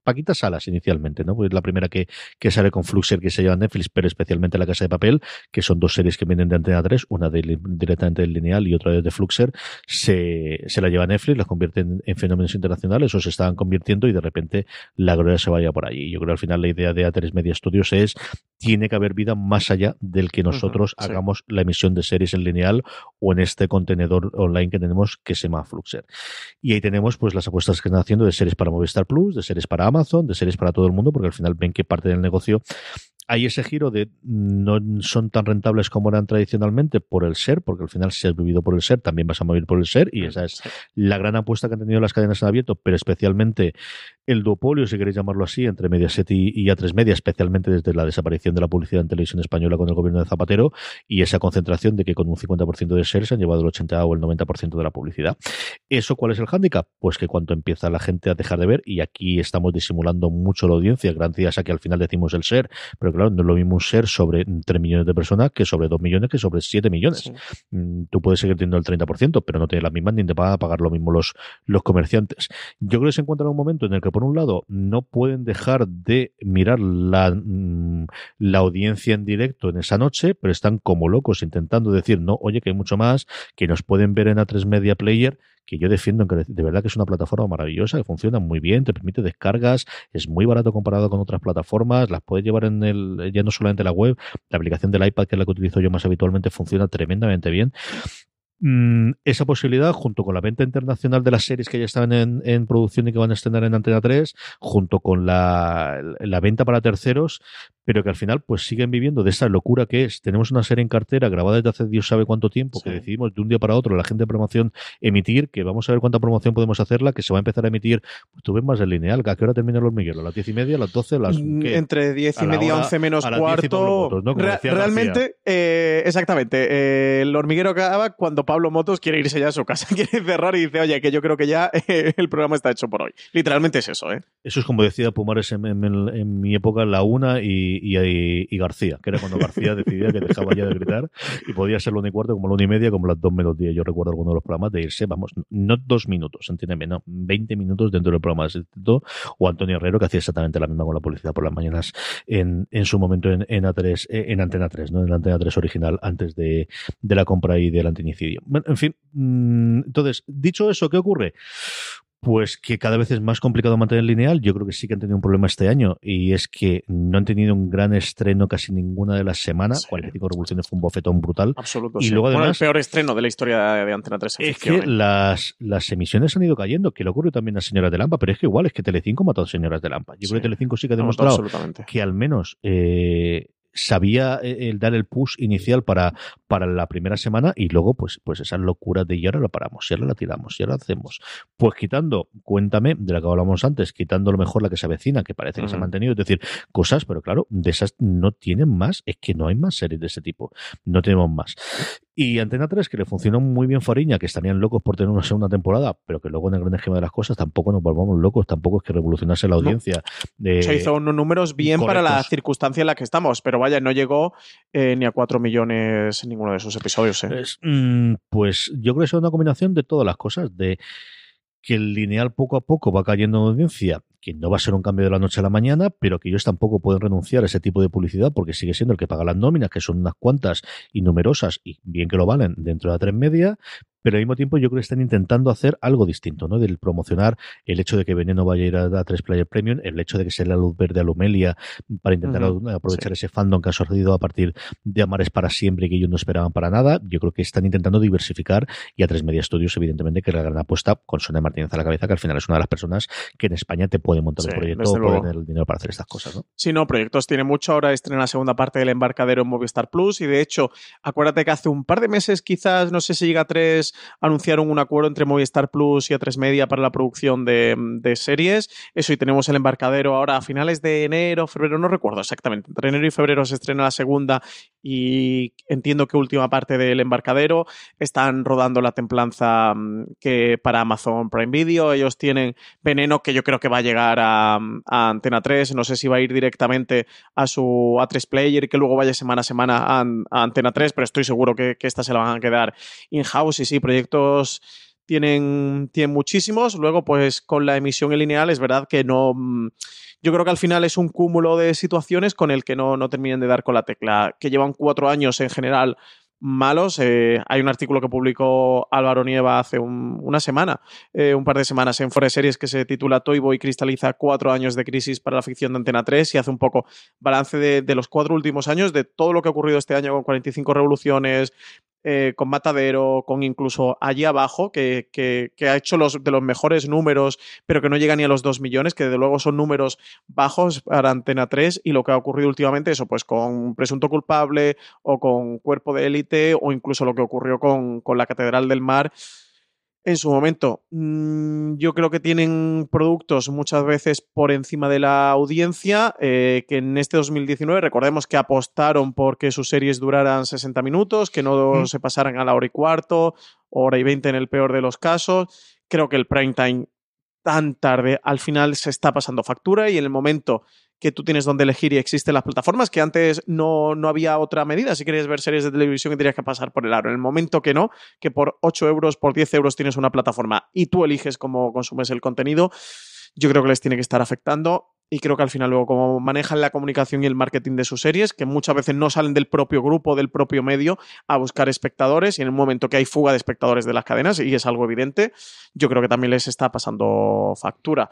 Paquita Salas inicialmente, ¿no? Pues la primera que, que sale con Fluxer que se lleva Netflix, pero especialmente La Casa de Papel, que son dos series que vienen de Antena 3, una de, directamente del lineal y otra de Fluxer, se, se la lleva Netflix, las convierte en, en, fenómenos internacionales o se estaban convirtiendo y de repente la gloria se vaya por allí. Yo creo que al final la idea de A3 Media Studios es tiene que haber vida más allá del que nosotros uh -huh, hagamos la emisión de series en lineal o en este contenedor online que tenemos que se llama Fluxer. Y ahí tenemos pues las apuestas que están haciendo de series para Movistar Plus, de series para Amazon, de series para todo el mundo, porque al final ven que parte del negocio hay ese giro de no son tan rentables como eran tradicionalmente por el ser, porque al final si has vivido por el ser, también vas a mover por el ser, y esa es la gran apuesta que han tenido las cadenas en abierto, pero especialmente el duopolio, si queréis llamarlo así, entre Mediaset y, y A3 Media, especialmente desde la desaparición de la publicidad en televisión española con el gobierno de Zapatero, y esa concentración de que con un 50% de ser se han llevado el 80 o el 90% de la publicidad. ¿Eso cuál es el hándicap? Pues que cuando empieza la gente a dejar de ver, y aquí estamos disimulando mucho la audiencia, gracias a que al final decimos el ser, pero claro, no es lo mismo un ser sobre 3 millones de personas que sobre 2 millones que sobre 7 millones. Sí. Tú puedes seguir teniendo el 30%, pero no tienes las mismas ni te van a pagar lo mismo los, los comerciantes. Yo creo que se encuentran en un momento en el que, por un lado, no pueden dejar de mirar la, la audiencia en directo en esa noche, pero están como locos intentando decir, no, oye, que hay mucho más, que nos pueden ver en A3 Media Player, que yo defiendo de verdad que es una plataforma maravillosa, que funciona muy bien, te permite descargas, es muy barato comparado con otras plataformas, las puedes llevar en el, ya no solamente la web, la aplicación del iPad, que es la que utilizo yo más habitualmente, funciona tremendamente bien esa posibilidad, junto con la venta internacional de las series que ya estaban en, en, producción y que van a estrenar en Antena 3, junto con la, la venta para terceros, pero que al final pues siguen viviendo de esa locura que es. Tenemos una serie en cartera grabada desde hace Dios sabe cuánto tiempo, sí. que decidimos de un día para otro la gente de promoción emitir, que vamos a ver cuánta promoción podemos hacerla, que se va a empezar a emitir, pues tú ves más el lineal, ¿a qué hora termina el hormiguero? ¿A las diez y media, a las doce, las
¿qué? Entre diez y media, once menos cuarto. Motos, ¿no? Re realmente, eh, exactamente, eh, el hormiguero acaba cuando Pablo Motos quiere irse ya a su casa, quiere cerrar y dice, oye, que yo creo que ya eh, el programa está hecho por hoy. Literalmente es eso, ¿eh?
Eso es como decía Pumares en, en, en mi época, la una y, y, y, García, que era cuando García decidía que dejaba ya de gritar y podía ser la una y cuarto, como la una y media, como las dos menos diez. Yo recuerdo algunos de los programas de irse, vamos, no dos minutos, entiéndeme, no, 20 minutos dentro del programa de instituto, o Antonio Herrero, que hacía exactamente la misma con la publicidad por las mañanas en, en su momento en, en A3, en Antena 3, ¿no? En la Antena 3 original, antes de, de la compra y del antinicidio. Bueno, en fin, mmm, entonces, dicho eso, ¿qué ocurre? Pues que cada vez es más complicado mantener lineal. Yo creo que sí que han tenido un problema este año y es que no han tenido un gran estreno casi ninguna de las semanas. Sí. 45 Revoluciones fue un bofetón brutal.
Absoluto.
Y
sí.
luego además.
Bueno, el peor estreno de la historia de Antena 3.
Es que las, las emisiones han ido cayendo, que le ocurre también a Señoras de Lampa, pero es que igual es que Telecinco ha matado a Señoras de Lampa. Yo sí. creo que Telecinco sí que ha demostrado no, que al menos eh, sabía eh, el dar el push inicial para, para la primera semana y luego pues, pues esa locura de y ahora la paramos, y ahora la tiramos, y ahora hacemos. Pues quitando, cuéntame, de la que hablamos antes, quitando lo mejor la que se avecina, que parece que uh -huh. se ha mantenido, es decir, cosas, pero claro, de esas no tienen más, es que no hay más series de ese tipo, no tenemos más. Y Antena 3, que le funcionó muy bien Fariña, que estarían locos por tener una segunda temporada, pero que luego en el gran esquema de las cosas tampoco nos volvamos locos, tampoco es que revolucionase la audiencia.
No. Eh, se hizo unos números bien correctos. para la circunstancia en la que estamos, pero vaya, no llegó eh, ni a 4 millones en ninguno de esos episodios. ¿eh?
Es, mm, pues yo creo que es una combinación de todas las cosas, de que el lineal poco a poco va cayendo en audiencia, que no va a ser un cambio de la noche a la mañana, pero que ellos tampoco pueden renunciar a ese tipo de publicidad porque sigue siendo el que paga las nóminas, que son unas cuantas y numerosas, y bien que lo valen dentro de la tres media, pero al mismo tiempo yo creo que están intentando hacer algo distinto, ¿no? Del promocionar el hecho de que Veneno vaya a ir a, tres Player Premium, el hecho de que sea la luz verde a Lumelia para intentar aprovechar ese fandom que ha surgido a partir de Amares para siempre y que ellos no esperaban para nada. Yo creo que están intentando diversificar y a tres Media Studios, evidentemente, que es la gran apuesta con Sonia Martínez a la cabeza, que al final es una de las personas que en España te puede montar un proyecto o puede tener el dinero para hacer estas cosas, ¿no?
Sí, no, proyectos tiene mucho. Ahora estrena la segunda parte del embarcadero en Movistar Plus y de hecho, acuérdate que hace un par de meses, quizás, no sé si llega a anunciaron un acuerdo entre Movistar Plus y A3 Media para la producción de, series. Eso, y tenemos el embarcadero ahora a finales de enero, febrero, no recuerdo exactamente. Entre enero y febrero se estrena la segunda y entiendo que última parte del embarcadero. Están rodando la templanza mm, que para Amazon Prime Video. Ellos tienen Veneno, que yo creo que va a llegar a, Antena 3. No sé si va a ir directamente a su A3 Player y que luego vaya semana a semana a, Antena 3, pero estoy seguro que, que esta se la van a quedar in-house. Y sí, proyectos tienen, tienen muchísimos. Luego, pues con la emisión en lineal es verdad que no... Mm, yo creo que al final es un cúmulo de situaciones con el que no, no terminan de dar con la tecla, que llevan cuatro años en general malos. Eh, hay un artículo que publicó Álvaro Nieva hace una semana, eh, un par de semanas en Forest Series que se titula Toy Boy cristaliza cuatro años de crisis para la ficción de Antena 3 y hace un poco balance de, de, los cuatro últimos años, de todo lo que ha ocurrido este año con 45 revoluciones, eh, con Matadero, con incluso allí abajo, que, ha hecho los de los mejores números, pero que no llega ni a los 2 millones, que desde luego son números bajos para Antena 3, y lo que ha ocurrido últimamente, eso, pues con Presunto Culpable o con Cuerpo de Élite, o incluso lo que ocurrió con, con la Catedral del Mar en su momento. Mm, yo creo que tienen productos muchas veces por encima de la audiencia, eh, que en este 2019 recordemos que apostaron porque sus series duraran 60 minutos, que no se pasaran a la hora y cuarto, hora y 20 en el peor de los casos. Creo que el prime time tan tarde al final se está pasando factura y en el momento que tú tienes donde elegir y existen las plataformas, que antes no, no había otra medida. Si querías ver series de televisión, tendrías que pasar por el aro. En el momento que no, que por 8 euros, por 10 euros tienes una plataforma y tú eliges cómo consumes el contenido, yo creo que les tiene que estar afectando. Y creo que al final, luego, como manejan la comunicación y el marketing de sus series, que muchas veces no salen del propio grupo, del propio medio, a buscar espectadores, y en el momento que hay fuga de espectadores de las cadenas, y es algo evidente, yo creo que también les está pasando factura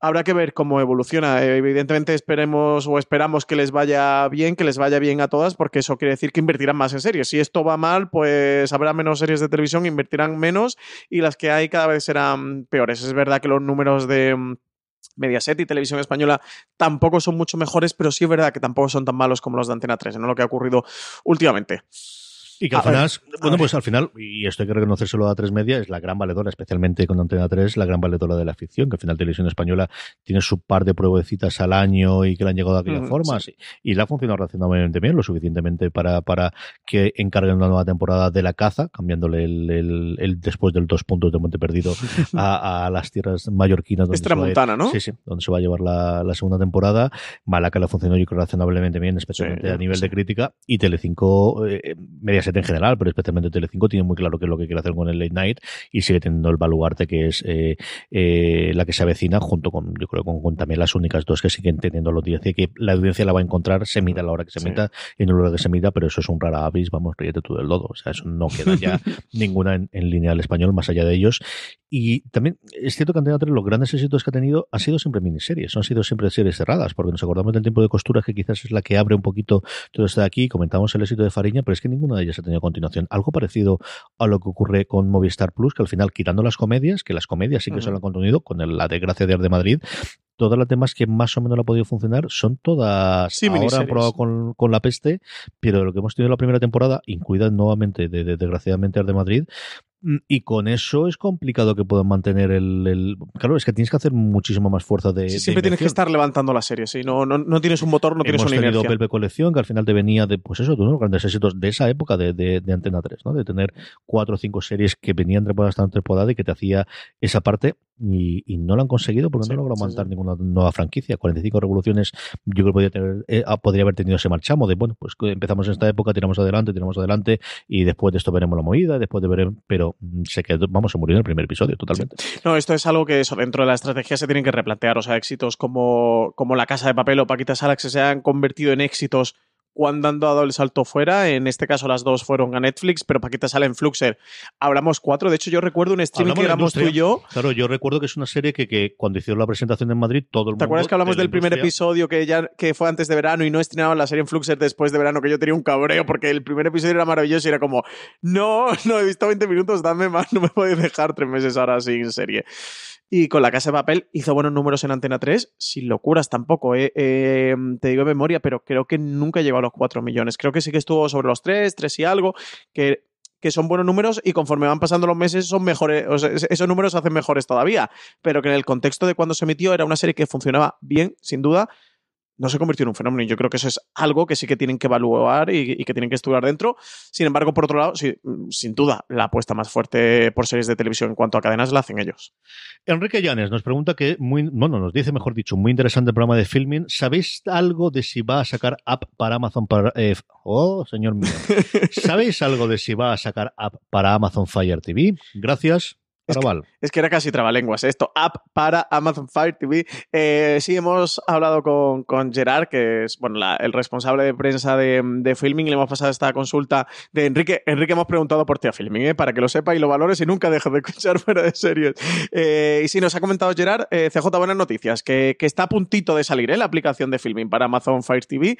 habrá que ver cómo evoluciona. Evidentemente esperemos o esperamos que les vaya bien, que les vaya bien a todas, porque eso quiere decir que invertirán más en series. Si esto va mal, pues habrá menos series de televisión, invertirán menos y las que hay cada vez serán peores. Es verdad que los números de mm, Mediaset y Televisión Española tampoco son mucho mejores, pero sí es verdad que tampoco son tan malos como los de Antena 3, ¿no? Lo que ha ocurrido últimamente.
Y que al final, bueno, pues al final, y esto hay que reconocérselo a tres media, es la gran valedora, especialmente con Antena 3, la gran valedora de la ficción, que al final Televisión Española tiene su par de pruebecitas al año y que le han llegado de aquella forma, y, le ha funcionado razonablemente bien, lo suficientemente para, para que encarguen una nueva temporada de la caza, cambiándole el, el, después del dos puntos de Monte Perdido a, las tierras mallorquinas.
Donde Tramontana, ¿no?
Sí, sí, donde se va a llevar la, la segunda temporada. Malaca le ha funcionado yo creo razonablemente bien, especialmente a nivel de crítica, y Telecinco, eh, media en general, pero especialmente Telecinco tiene muy claro qué es lo que quiere hacer con el late night y sigue teniendo el baluarte que es eh, eh, la que se avecina junto con, yo creo, con, también las únicas dos que siguen teniendo la audiencia que la audiencia la va a encontrar, se mira a la hora que se meta y no a la hora que se mita, pero eso es un rara avis, vamos, ríete tú del lodo, o sea, eso no queda ya ninguna en, en línea al español más allá de ellos y también es cierto que Antena 3 los grandes éxitos que ha tenido han sido siempre miniseries, han sido siempre series cerradas, porque nos acordamos del tiempo de costura que quizás es la que abre un poquito todo esto de aquí. Comentamos el éxito de Fariña, pero es que ninguna de ellas ha tenido continuación. Algo parecido a lo que ocurre con Movistar Plus, que al final, quitando las comedias, que las comedias sí que se lo han contenido, con la desgracia de Ar de Madrid, todas las demás que más o menos lo ha podido funcionar son todas
sí,
ahora han probado con, con, la peste, pero lo que hemos tenido en la primera temporada, incluida nuevamente de, de desgraciadamente Ar de Madrid, y con eso es complicado que puedan mantener el, Claro, es que tienes que hacer muchísimo más fuerza de.
siempre tienes que estar levantando la serie. Si no, no, no tienes un motor, no tienes una inercia.
Hemos tenido Colección, que al final te venía de, pues eso, de unos grandes éxitos de esa época de, de, Antena 3, ¿no? De tener cuatro o cinco series que venían temporada hasta temporada y que te hacía esa parte y, no lo han conseguido porque no logrado montar ninguna nueva franquicia. 45 revoluciones, yo creo que podría, tener, eh, ah, podría haber tenido ese marchamo de, bueno, pues empezamos en esta época, tiramos adelante, tiramos adelante y después de esto veremos la movida, después de ver, pero mm, se quedó, vamos a morir en el primer episodio totalmente.
No, esto es algo que eso dentro de la estrategia se tienen que replantear, o sea, éxitos como, como La Casa de Papel o Paquita Salax se han convertido en éxitos cuando han dado el salto fuera. En este caso, las dos fueron a Netflix, pero Paquita sale en Fluxer. Hablamos cuatro. De hecho, yo recuerdo un streaming que éramos tú y yo.
Claro, yo recuerdo que es una serie que, que, cuando hicieron la presentación en Madrid, todo el mundo.
¿Te acuerdas que hablamos del primer episodio que ya que fue antes de verano y no estrenaban la serie en Fluxer después de verano? Que yo tenía un cabreo porque el primer episodio era maravilloso y era como, no, no he visto 20 minutos, dame más, no me podéis dejar tres meses ahora sin serie. Y con la Casa de Papel hizo buenos números en Antena 3, sin locuras tampoco, eh. Eh, te digo de memoria, pero creo que nunca llegó a los 4 millones. Creo que sí que estuvo sobre los 3, 3 y algo, que, que son buenos números y conforme van pasando los meses son mejores, esos números se hacen mejores todavía, pero que en el contexto de cuando se emitió era una serie que funcionaba bien, sin duda, no se convirtió en un fenómeno. Y yo creo que eso es algo que sí que tienen que evaluar y, que tienen que estudiar dentro. Sin embargo, por otro lado, sí, sin duda, la apuesta más fuerte por series de televisión en cuanto a cadenas la hacen ellos.
Enrique Llanes nos pregunta que, muy, bueno, nos dice, mejor dicho, muy interesante el programa de filming. ¿Sabéis algo de si va a sacar app para Amazon para... Eh, oh, señor mío. ¿Sabéis algo de si va a sacar app para Amazon Fire TV? Gracias.
Es que, era casi trabalenguas esto. App para Amazon Fire TV. Eh, sí, hemos hablado con, con Gerard, que es bueno, el responsable de prensa de, de, Filming. Le hemos pasado esta consulta de Enrique. Enrique, hemos preguntado por ti a Filming, ¿eh? para que lo sepa y lo valores y nunca deje de escuchar fuera de series. Eh, y sí, nos ha comentado Gerard, eh, CJ, buenas noticias, que, que, está a puntito de salir la aplicación de Filming para Amazon Fire TV.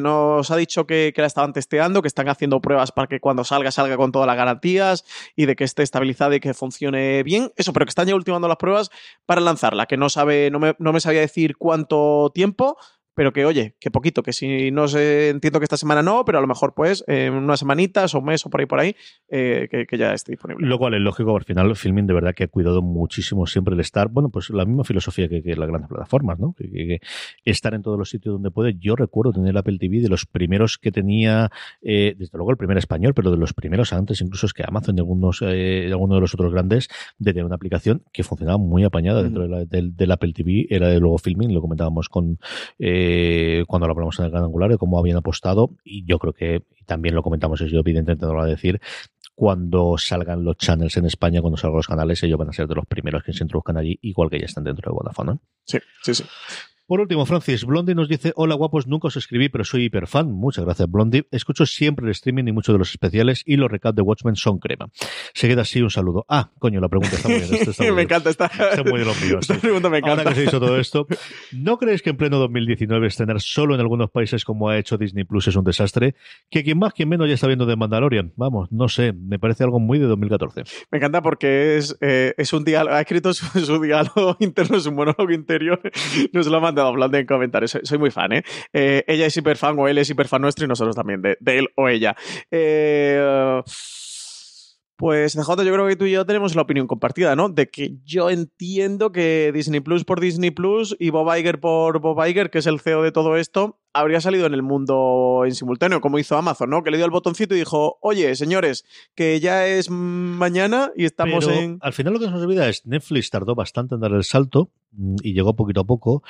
nos ha dicho que, que la estaban testeando, que están haciendo pruebas para que cuando salga, salga con todas las garantías y de que esté estabilizada y que funcione bien. Eso, pero que están ya ultimando las pruebas para lanzarla, que no sabe, no me, no me sabía decir cuánto tiempo, pero que oye, que poquito, que si no sé, entiendo que esta semana no, pero a lo mejor pues en unas semanitas o un mes o por ahí por ahí, eh, que, ya esté disponible.
Lo cual es lógico, al final Filming de verdad que ha cuidado muchísimo siempre el estar, bueno, pues la misma filosofía que, las grandes plataformas, ¿no? Que, estar en todos los sitios donde puede. Yo recuerdo tener Apple TV de los primeros que tenía, eh, desde luego el primer español, pero de los primeros antes, incluso es que Amazon y algunos, eh, algunos de los otros grandes, de tener una aplicación que funcionaba muy apañada dentro de la, Apple TV, era de luego Filming, lo comentábamos con... Eh, cuando lo hablamos en el gran angular, de cómo habían apostado, y yo creo que también lo comentamos, yo evidentemente no lo voy a decir, cuando salgan los channels en España, cuando salgan los canales, ellos van a ser de los primeros que se introduzcan allí, igual que ya están dentro de Vodafone.
Sí, sí, sí.
Por último, Francis, Blondie nos dice, hola guapos, nunca os escribí, pero soy hiperfan. Muchas gracias, Blondie. Escucho siempre el streaming y muchos de los especiales y los recaps de Watchmen son crema. Se queda así un saludo. Ah, coño, la pregunta está muy bien.
está me encanta, está,
está muy de los míos.
Esta pregunta me encanta.
Ahora que se hizo todo esto, ¿no creéis que en pleno 2019 estrenar solo en algunos países como ha hecho Disney Plus es un desastre? Que quien más, quien menos ya está viendo de Mandalorian. Vamos, no sé, me parece algo muy de 2014.
Me encanta porque es, eh, es un diálogo, ha escrito su, diálogo interno, su monólogo interior, nos lo ha mandado Blondie en comentarios soy, muy fan, ¿eh? ¿eh? Ella es hiperfan o él es hiperfan nuestro y nosotros también, de, él o ella. Eh, pues CJ, yo creo que tú y yo tenemos la opinión compartida, ¿no? De que yo entiendo que Disney Plus por Disney Plus y Bob Iger por Bob Iger, que es el CEO de todo esto, habría salido en el mundo en simultáneo, como hizo Amazon, ¿no? Que le dio el botoncito y dijo, oye, señores, que ya es mañana y estamos en...
Al final lo que se nos olvida es, Netflix tardó bastante en dar el salto y llegó poquito a poco.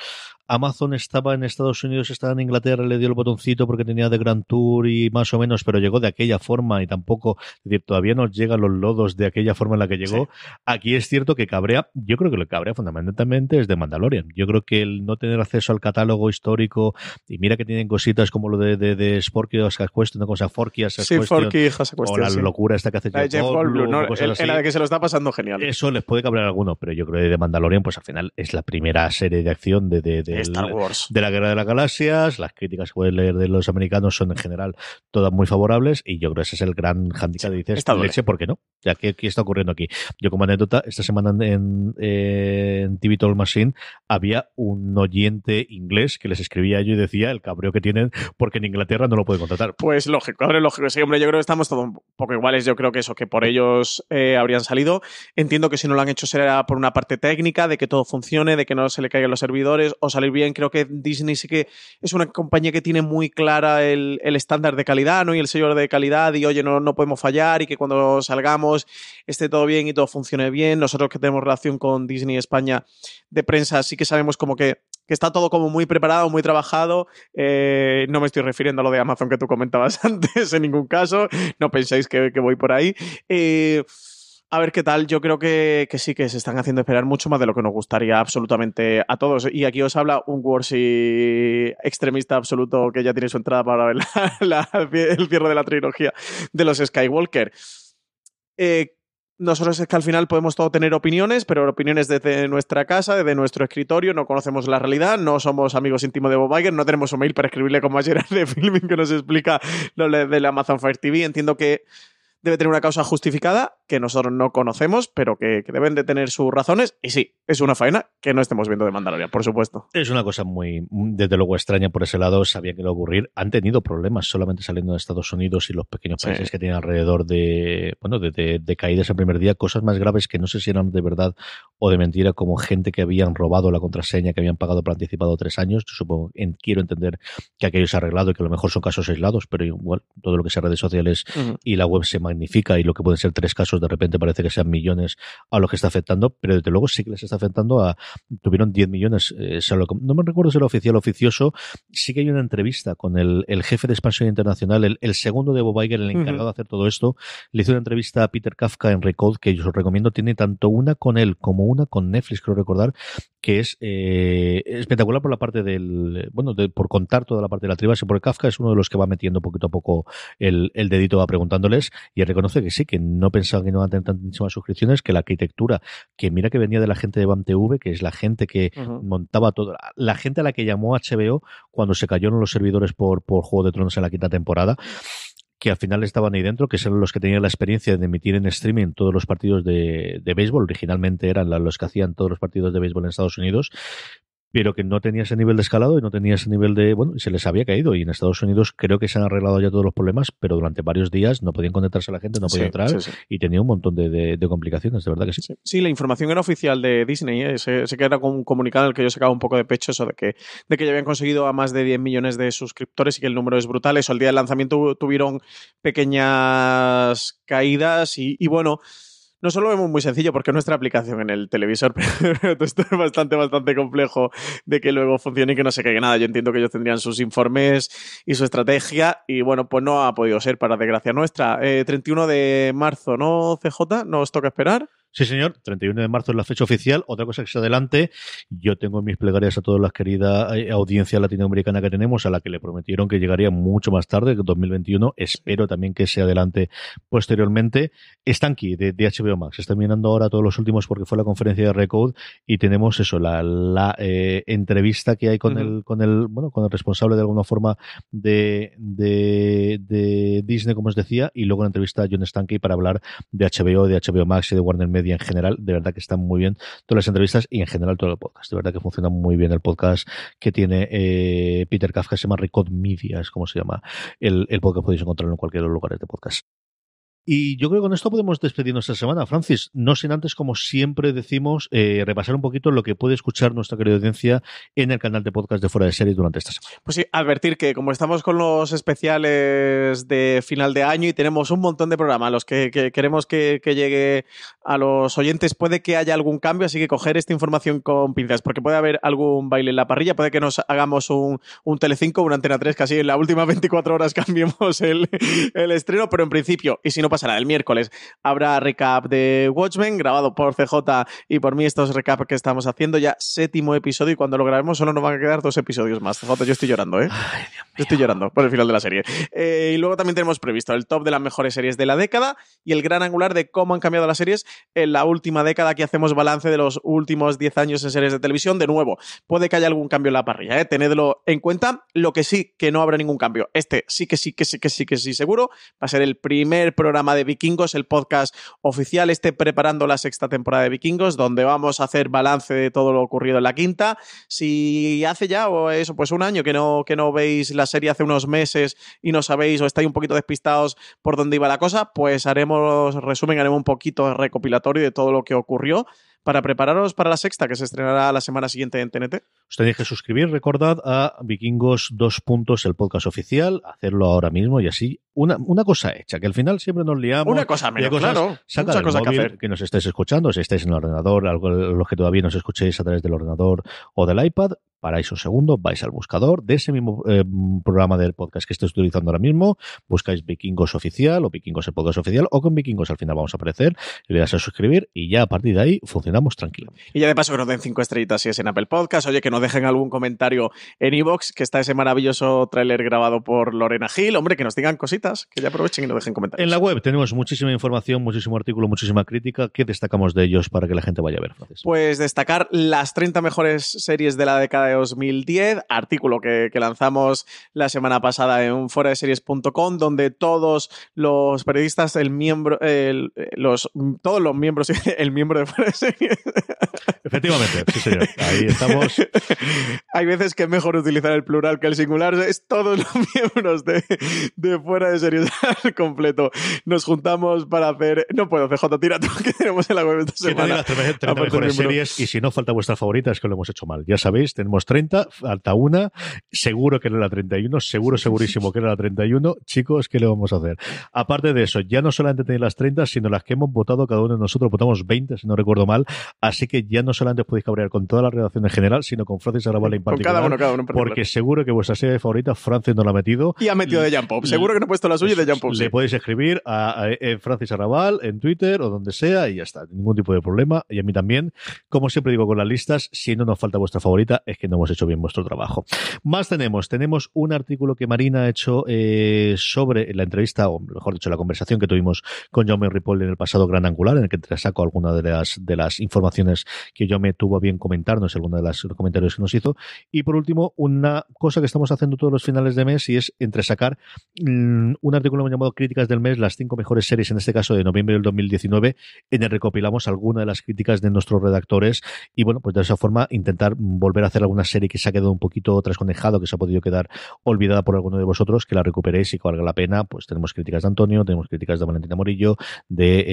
Amazon estaba en Estados Unidos, estaba en Inglaterra, le dio el botoncito porque tenía de Grand Tour y más o menos, pero llegó de aquella forma y tampoco, es decir, todavía nos llegan los lodos de aquella forma en la que llegó. Aquí es cierto que cabrea, yo creo que lo que cabrea fundamentalmente es de Mandalorian. Yo creo que el no tener acceso al catálogo histórico y mira que tienen cositas como lo de, de, de Sporky o Question, una cosa Forky
Sí, Forky
O la locura esta que hace
la Jeff Goldblum, no, la de que se lo está pasando genial.
Eso les puede cabrear alguno, pero yo creo que de Mandalorian, pues al final es la primera serie de acción de, de, de,
Star Wars.
de la Guerra de las Galaxias. Las críticas que pueden leer de los americanos son en general todas muy favorables y yo creo que ese es el gran handicap de dices, leche, ¿por qué no? Ya que ¿qué está ocurriendo aquí? Yo como anécdota, esta semana en, en TV Talk Machine había un oyente inglés que les escribía yo y decía el cabreo que tienen porque en Inglaterra no lo puede contratar.
Pues lógico, ahora lógico. Sí, hombre, yo creo que estamos todos un poco iguales. Yo creo que eso, que por ellos eh, habrían salido. Entiendo que si no lo han hecho será por una parte técnica, de que todo funcione, de que no se le caigan los servidores, o salir bien. Creo que Disney sí que es una compañía que tiene muy clara el, estándar de calidad, ¿no? Y el sello de calidad, y oye, no, no podemos fallar, y que cuando salgamos esté todo bien y todo funcione bien. Nosotros que tenemos relación con Disney España de prensa, sí que sabemos como que que está todo como muy preparado, muy trabajado. Eh, no me estoy refiriendo a lo de Amazon que tú comentabas antes, en ningún caso. No penséis que, voy por ahí. Eh, a ver qué tal. Yo creo que, sí que se están haciendo esperar mucho más de lo que nos gustaría absolutamente a todos. Y aquí os habla un Warsy extremista absoluto que ya tiene su entrada para ver el cierre de la trilogía de los Skywalker. Eh, nosotros es que al final podemos todo tener opiniones, pero opiniones desde nuestra casa, desde nuestro escritorio, no conocemos la realidad, no somos amigos íntimos de Bob Iger, no tenemos un mail para escribirle como ayer de Filming que nos explica lo de Amazon Fire TV. Entiendo que debe tener una causa justificada que nosotros no conocemos, pero que, deben de tener sus razones. Y sí, es una faena que no estemos viendo de Mandalorian, por supuesto.
Es una cosa muy, desde luego, extraña por ese lado. Sabía que iba a ocurrir. Han tenido problemas solamente saliendo de Estados Unidos y los pequeños países que tienen alrededor de, bueno, de, de, caídas el primer día. Cosas más graves que no sé si eran de verdad o de mentira, como gente que habían robado la contraseña, que habían pagado por anticipado tres años. Yo supongo, quiero entender que aquello se ha arreglado y que a lo mejor son casos aislados, pero igual todo lo que sea redes sociales y la web se magnifica y lo que pueden ser tres casos de repente parece que sean millones a lo que está afectando, pero desde luego sí que les está afectando a, tuvieron 10 millones, eh, no me recuerdo si era oficial o oficioso, sí que hay una entrevista con el, jefe de expansión internacional, el, segundo de Bob Iger, el encargado de hacer todo esto, le hizo una entrevista a Peter Kafka en Recode, que yo os recomiendo, tiene tanto una con él como una con Netflix, creo recordar, que es eh, espectacular por la parte del, bueno, por contar toda la parte de la triba, porque Kafka es uno de los que va metiendo poquito a poco el, el dedito, va preguntándoles, y reconoce que sí, que no pensaba que no iban a tener tantísimas suscripciones, que la arquitectura, que mira que venía de la gente de BAM TV, que es la gente que montaba todo, la gente a la que llamó HBO cuando se cayeron los servidores por, por Juego de Tronos en la quinta temporada que al final estaban ahí dentro, que eran los que tenían la experiencia de emitir en streaming todos los partidos de, de béisbol. Originalmente eran los que hacían todos los partidos de béisbol en Estados Unidos, pero que no tenía ese nivel de escalado y no tenía ese nivel de, bueno, y se les había caído. Y en Estados Unidos creo que se han arreglado ya todos los problemas, pero durante varios días no podían conectarse a la gente, no podían entrar y tenía un montón de, complicaciones, de verdad que sí.
Sí, la información era oficial de Disney, ¿eh? se, que era un comunicado en el que yo sacaba un poco de pecho eso de que, de que ya habían conseguido a más de 10 millones de suscriptores y que el número es brutal. Eso, al día del lanzamiento tuvieron pequeñas caídas y, y bueno no solo vemos muy sencillo porque es nuestra aplicación en el televisor, pero esto es bastante, bastante complejo de que luego funcione y que no se caiga nada. Yo entiendo que ellos tendrían sus informes y su estrategia y bueno, pues no ha podido ser para desgracia nuestra. 31 eh, de marzo, ¿no, CJ? ¿Nos toca esperar?
Sí, señor, 31 de marzo es la fecha oficial. Otra cosa que se adelante, yo tengo mis plegarias a toda la querida eh, audiencia latinoamericana que tenemos, a la que le prometieron que llegaría mucho más tarde, que 2021. Espero también que se adelante posteriormente. Aquí, de, HBO Max. Están mirando ahora todos los últimos porque fue la conferencia de Recode y tenemos eso, la, la eh, entrevista que hay con el, con el, bueno, con el responsable de alguna forma de, de, de Disney, como os decía, y luego una entrevista a John Stankey para hablar de HBO, de HBO Max y de Warner Media en general, de verdad que están muy bien todas las entrevistas y en general todo el podcast. De verdad que funciona muy bien el podcast que tiene eh, Peter Kafka, se llama Record Media, es como se llama el, el podcast, podéis encontrarlo en cualquier lugar de podcast. Y yo creo que con esto podemos despedirnos esta semana, Francis. No sin antes, como siempre decimos, eh, repasar un poquito lo que puede escuchar nuestra querida audiencia en el canal de podcast de Fuera de Series durante esta semana.
Pues sí, advertir que como estamos con los especiales de final de año y tenemos un montón de programas, los que, queremos que, llegue a los oyentes, puede que haya algún cambio, así que coger esta información con pinzas, porque puede haber algún baile en la parrilla, puede que nos hagamos un, un Telecinco, una Antena 3, casi en las últimas 24 horas cambiemos el, el estreno, pero en principio, y si no pasará. El miércoles habrá recap de Watchmen, grabado por CJ y por mí estos recap que estamos haciendo. Ya séptimo episodio y cuando lo grabemos solo nos van a quedar dos episodios más. CJ, yo estoy llorando, ¿eh? Yo estoy llorando por el final de la serie. Eh, y luego también tenemos previsto el top de las mejores series de la década y el gran angular de cómo han cambiado las series en la última década. que hacemos balance de los últimos 10 años en series de televisión. De nuevo, puede que haya algún cambio en la parrilla, ¿eh? Tenedlo en cuenta. Lo que sí, que no habrá ningún cambio. Este sí que sí, que sí, que sí, que sí, seguro. Va a ser el primer programa de Vikingos, el podcast oficial, esté preparando la sexta temporada de Vikingos, donde vamos a hacer balance de todo lo ocurrido en la quinta. Si hace ya, o eso, pues un año que no, que no veis la serie hace unos meses y no sabéis o estáis un poquito despistados por dónde iba la cosa, pues haremos resumen, haremos un poquito recopilatorio de todo lo que ocurrió para prepararos para la sexta, que se estrenará la semana siguiente en TNT.
Os tenéis que suscribir, recordad, a Vikingos dos puntos, el podcast oficial, hacerlo ahora mismo y así una, una cosa hecha, que al final siempre nos liamos.
Una cosa menos,
cosas,
claro.
Saca
Mucha cosa que
móvil,
hacer.
que nos estáis escuchando, si estáis en el ordenador, algo, los que todavía nos escuchéis a través del ordenador o del iPad, paráis un segundo, vais al buscador de ese mismo eh, programa del podcast que estáis utilizando ahora mismo, buscáis Vikingos Oficial o Vikingos el podcast oficial o con Vikingos al final vamos a aparecer, le das a suscribir y ya a partir de ahí funcionamos tranquilamente.
Y ya de paso que nos den cinco estrellitas si es en Apple Podcast. Oye, que nos dejen algún comentario en Evox, que está ese maravilloso tráiler grabado por Lorena Gil. Hombre, que nos digan cositas, que ya aprovechen y nos dejen comentarios.
En la web tenemos muchísima información, muchísimo artículo, muchísima crítica. ¿Qué destacamos de ellos para que la gente vaya a ver, Francis?
Pues destacar las 30 mejores series de la década de 2010, artículo que, que lanzamos la semana pasada en foradeseries.com, donde todos los periodistas, el miembro, el- los, todos los miembros, el miembro de Fuera de Series,
Efectivamente, sí señor. Ahí estamos.
hay veces que es mejor utilizar el plural que el singular, es todos los miembros de, de Fuera de Series al completo. Nos juntamos para hacer, no puedo, CJ, tira tú que tenemos en la web esta semana.
las 30 30
Aparte
mejores series y si no falta vuestra favorita es que lo hemos hecho mal. Ya sabéis, tenemos 30, falta una, seguro que era la 31, seguro, segurísimo que era la 31. Chicos, ¿qué le vamos a hacer? Aparte de eso, ya no solamente tenéis las 30, sino las que hemos votado cada uno de nosotros, votamos 20, si no recuerdo mal, así que ya no solamente os podéis cabrear con toda la redacción en general, sino con Francis Arrabal en
Con
particular.
cada uno, cada uno en
porque seguro que vuestra serie favorita, Francis no la ha metido.
Y ha metido de Jump Pop. Seguro que no he puesto la suya de Jump Pop. sí.
Le podéis escribir a, a- a Francis Arrabal en Twitter o donde sea y ya está. Ningún tipo de problema. Y a mí también. Como siempre digo con las listas, si no nos falta vuestra favorita, es que no hemos hecho bien vuestro trabajo. Más tenemos. Tenemos un artículo que Marina ha hecho eh, sobre la entrevista, o mejor dicho, la conversación que tuvimos con Jaume Ripoll en el pasado Gran Angular, en el que te saco alguna de las, de las informaciones que Jaume tuvo a bien comentarnos, alguna de los comentarios que nos hizo. Y por último, una cosa que estamos haciendo todos los finales de mes y es entresacar mm, un artículo llamado Críticas del Mes, las cinco mejores series, en este caso de noviembre del 2019, en el recopilamos alguna de las críticas de nuestros redactores y bueno, pues de esa forma intentar volver a hacer alguna serie que se ha quedado un poquito trasconejado, que se ha podido quedar olvidada por alguno de vosotros, que la recuperéis y que valga la pena. Pues tenemos críticas de Antonio, tenemos críticas de Valentina Morillo, de,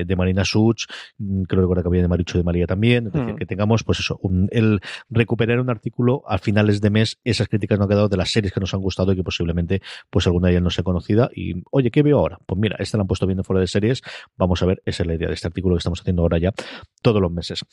eh, de Marina Such, mm, creo que había de Maricho de María también, es decir,
Mm.
que tengamos pues eso, un- el recuperar un artículo a finales de mes, esas críticas no han quedado de las series que nos han gustado y que posiblemente pues alguna de ellas no sea conocida y oye, ¿qué veo ahora? Pues mira, esta la han puesto bien fuera de series, vamos a ver, esa es la idea de este artículo que estamos haciendo ahora ya todos los meses.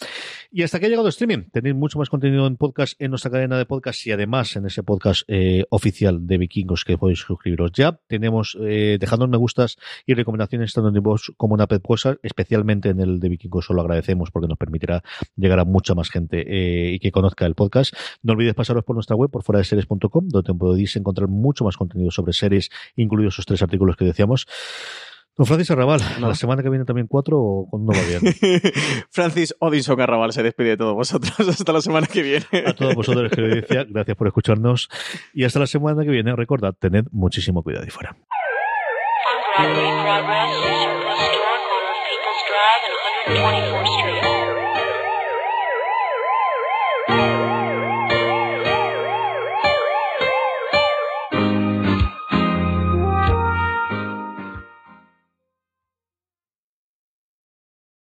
Y hasta que ha llegado streaming, tenéis mucho más contenido en podcast en nuestra cadena de podcast y además en ese podcast eh, oficial de Vikingos que podéis suscribiros ya. Tenemos, eh, me gustas y recomendaciones tanto en vos como en Apple especialmente en el de Vikingos, os lo agradecemos porque nos permitirá llegar a mucha más gente eh, y que conozca el podcast. No olvidéis pasaros por nuestra web, por fuera de series.com, donde podéis encontrar mucho más contenido sobre series, incluidos esos tres artículos que decíamos. Don Francis Arrabal, la semana que viene también cuatro o cuando va bien.
Francis Odinson Arrabal se despide de todos vosotros. Hasta la semana que viene.
A todos vosotros que decía, gracias por escucharnos y hasta la semana que viene. Recordad, tened muchísimo cuidado y fuera.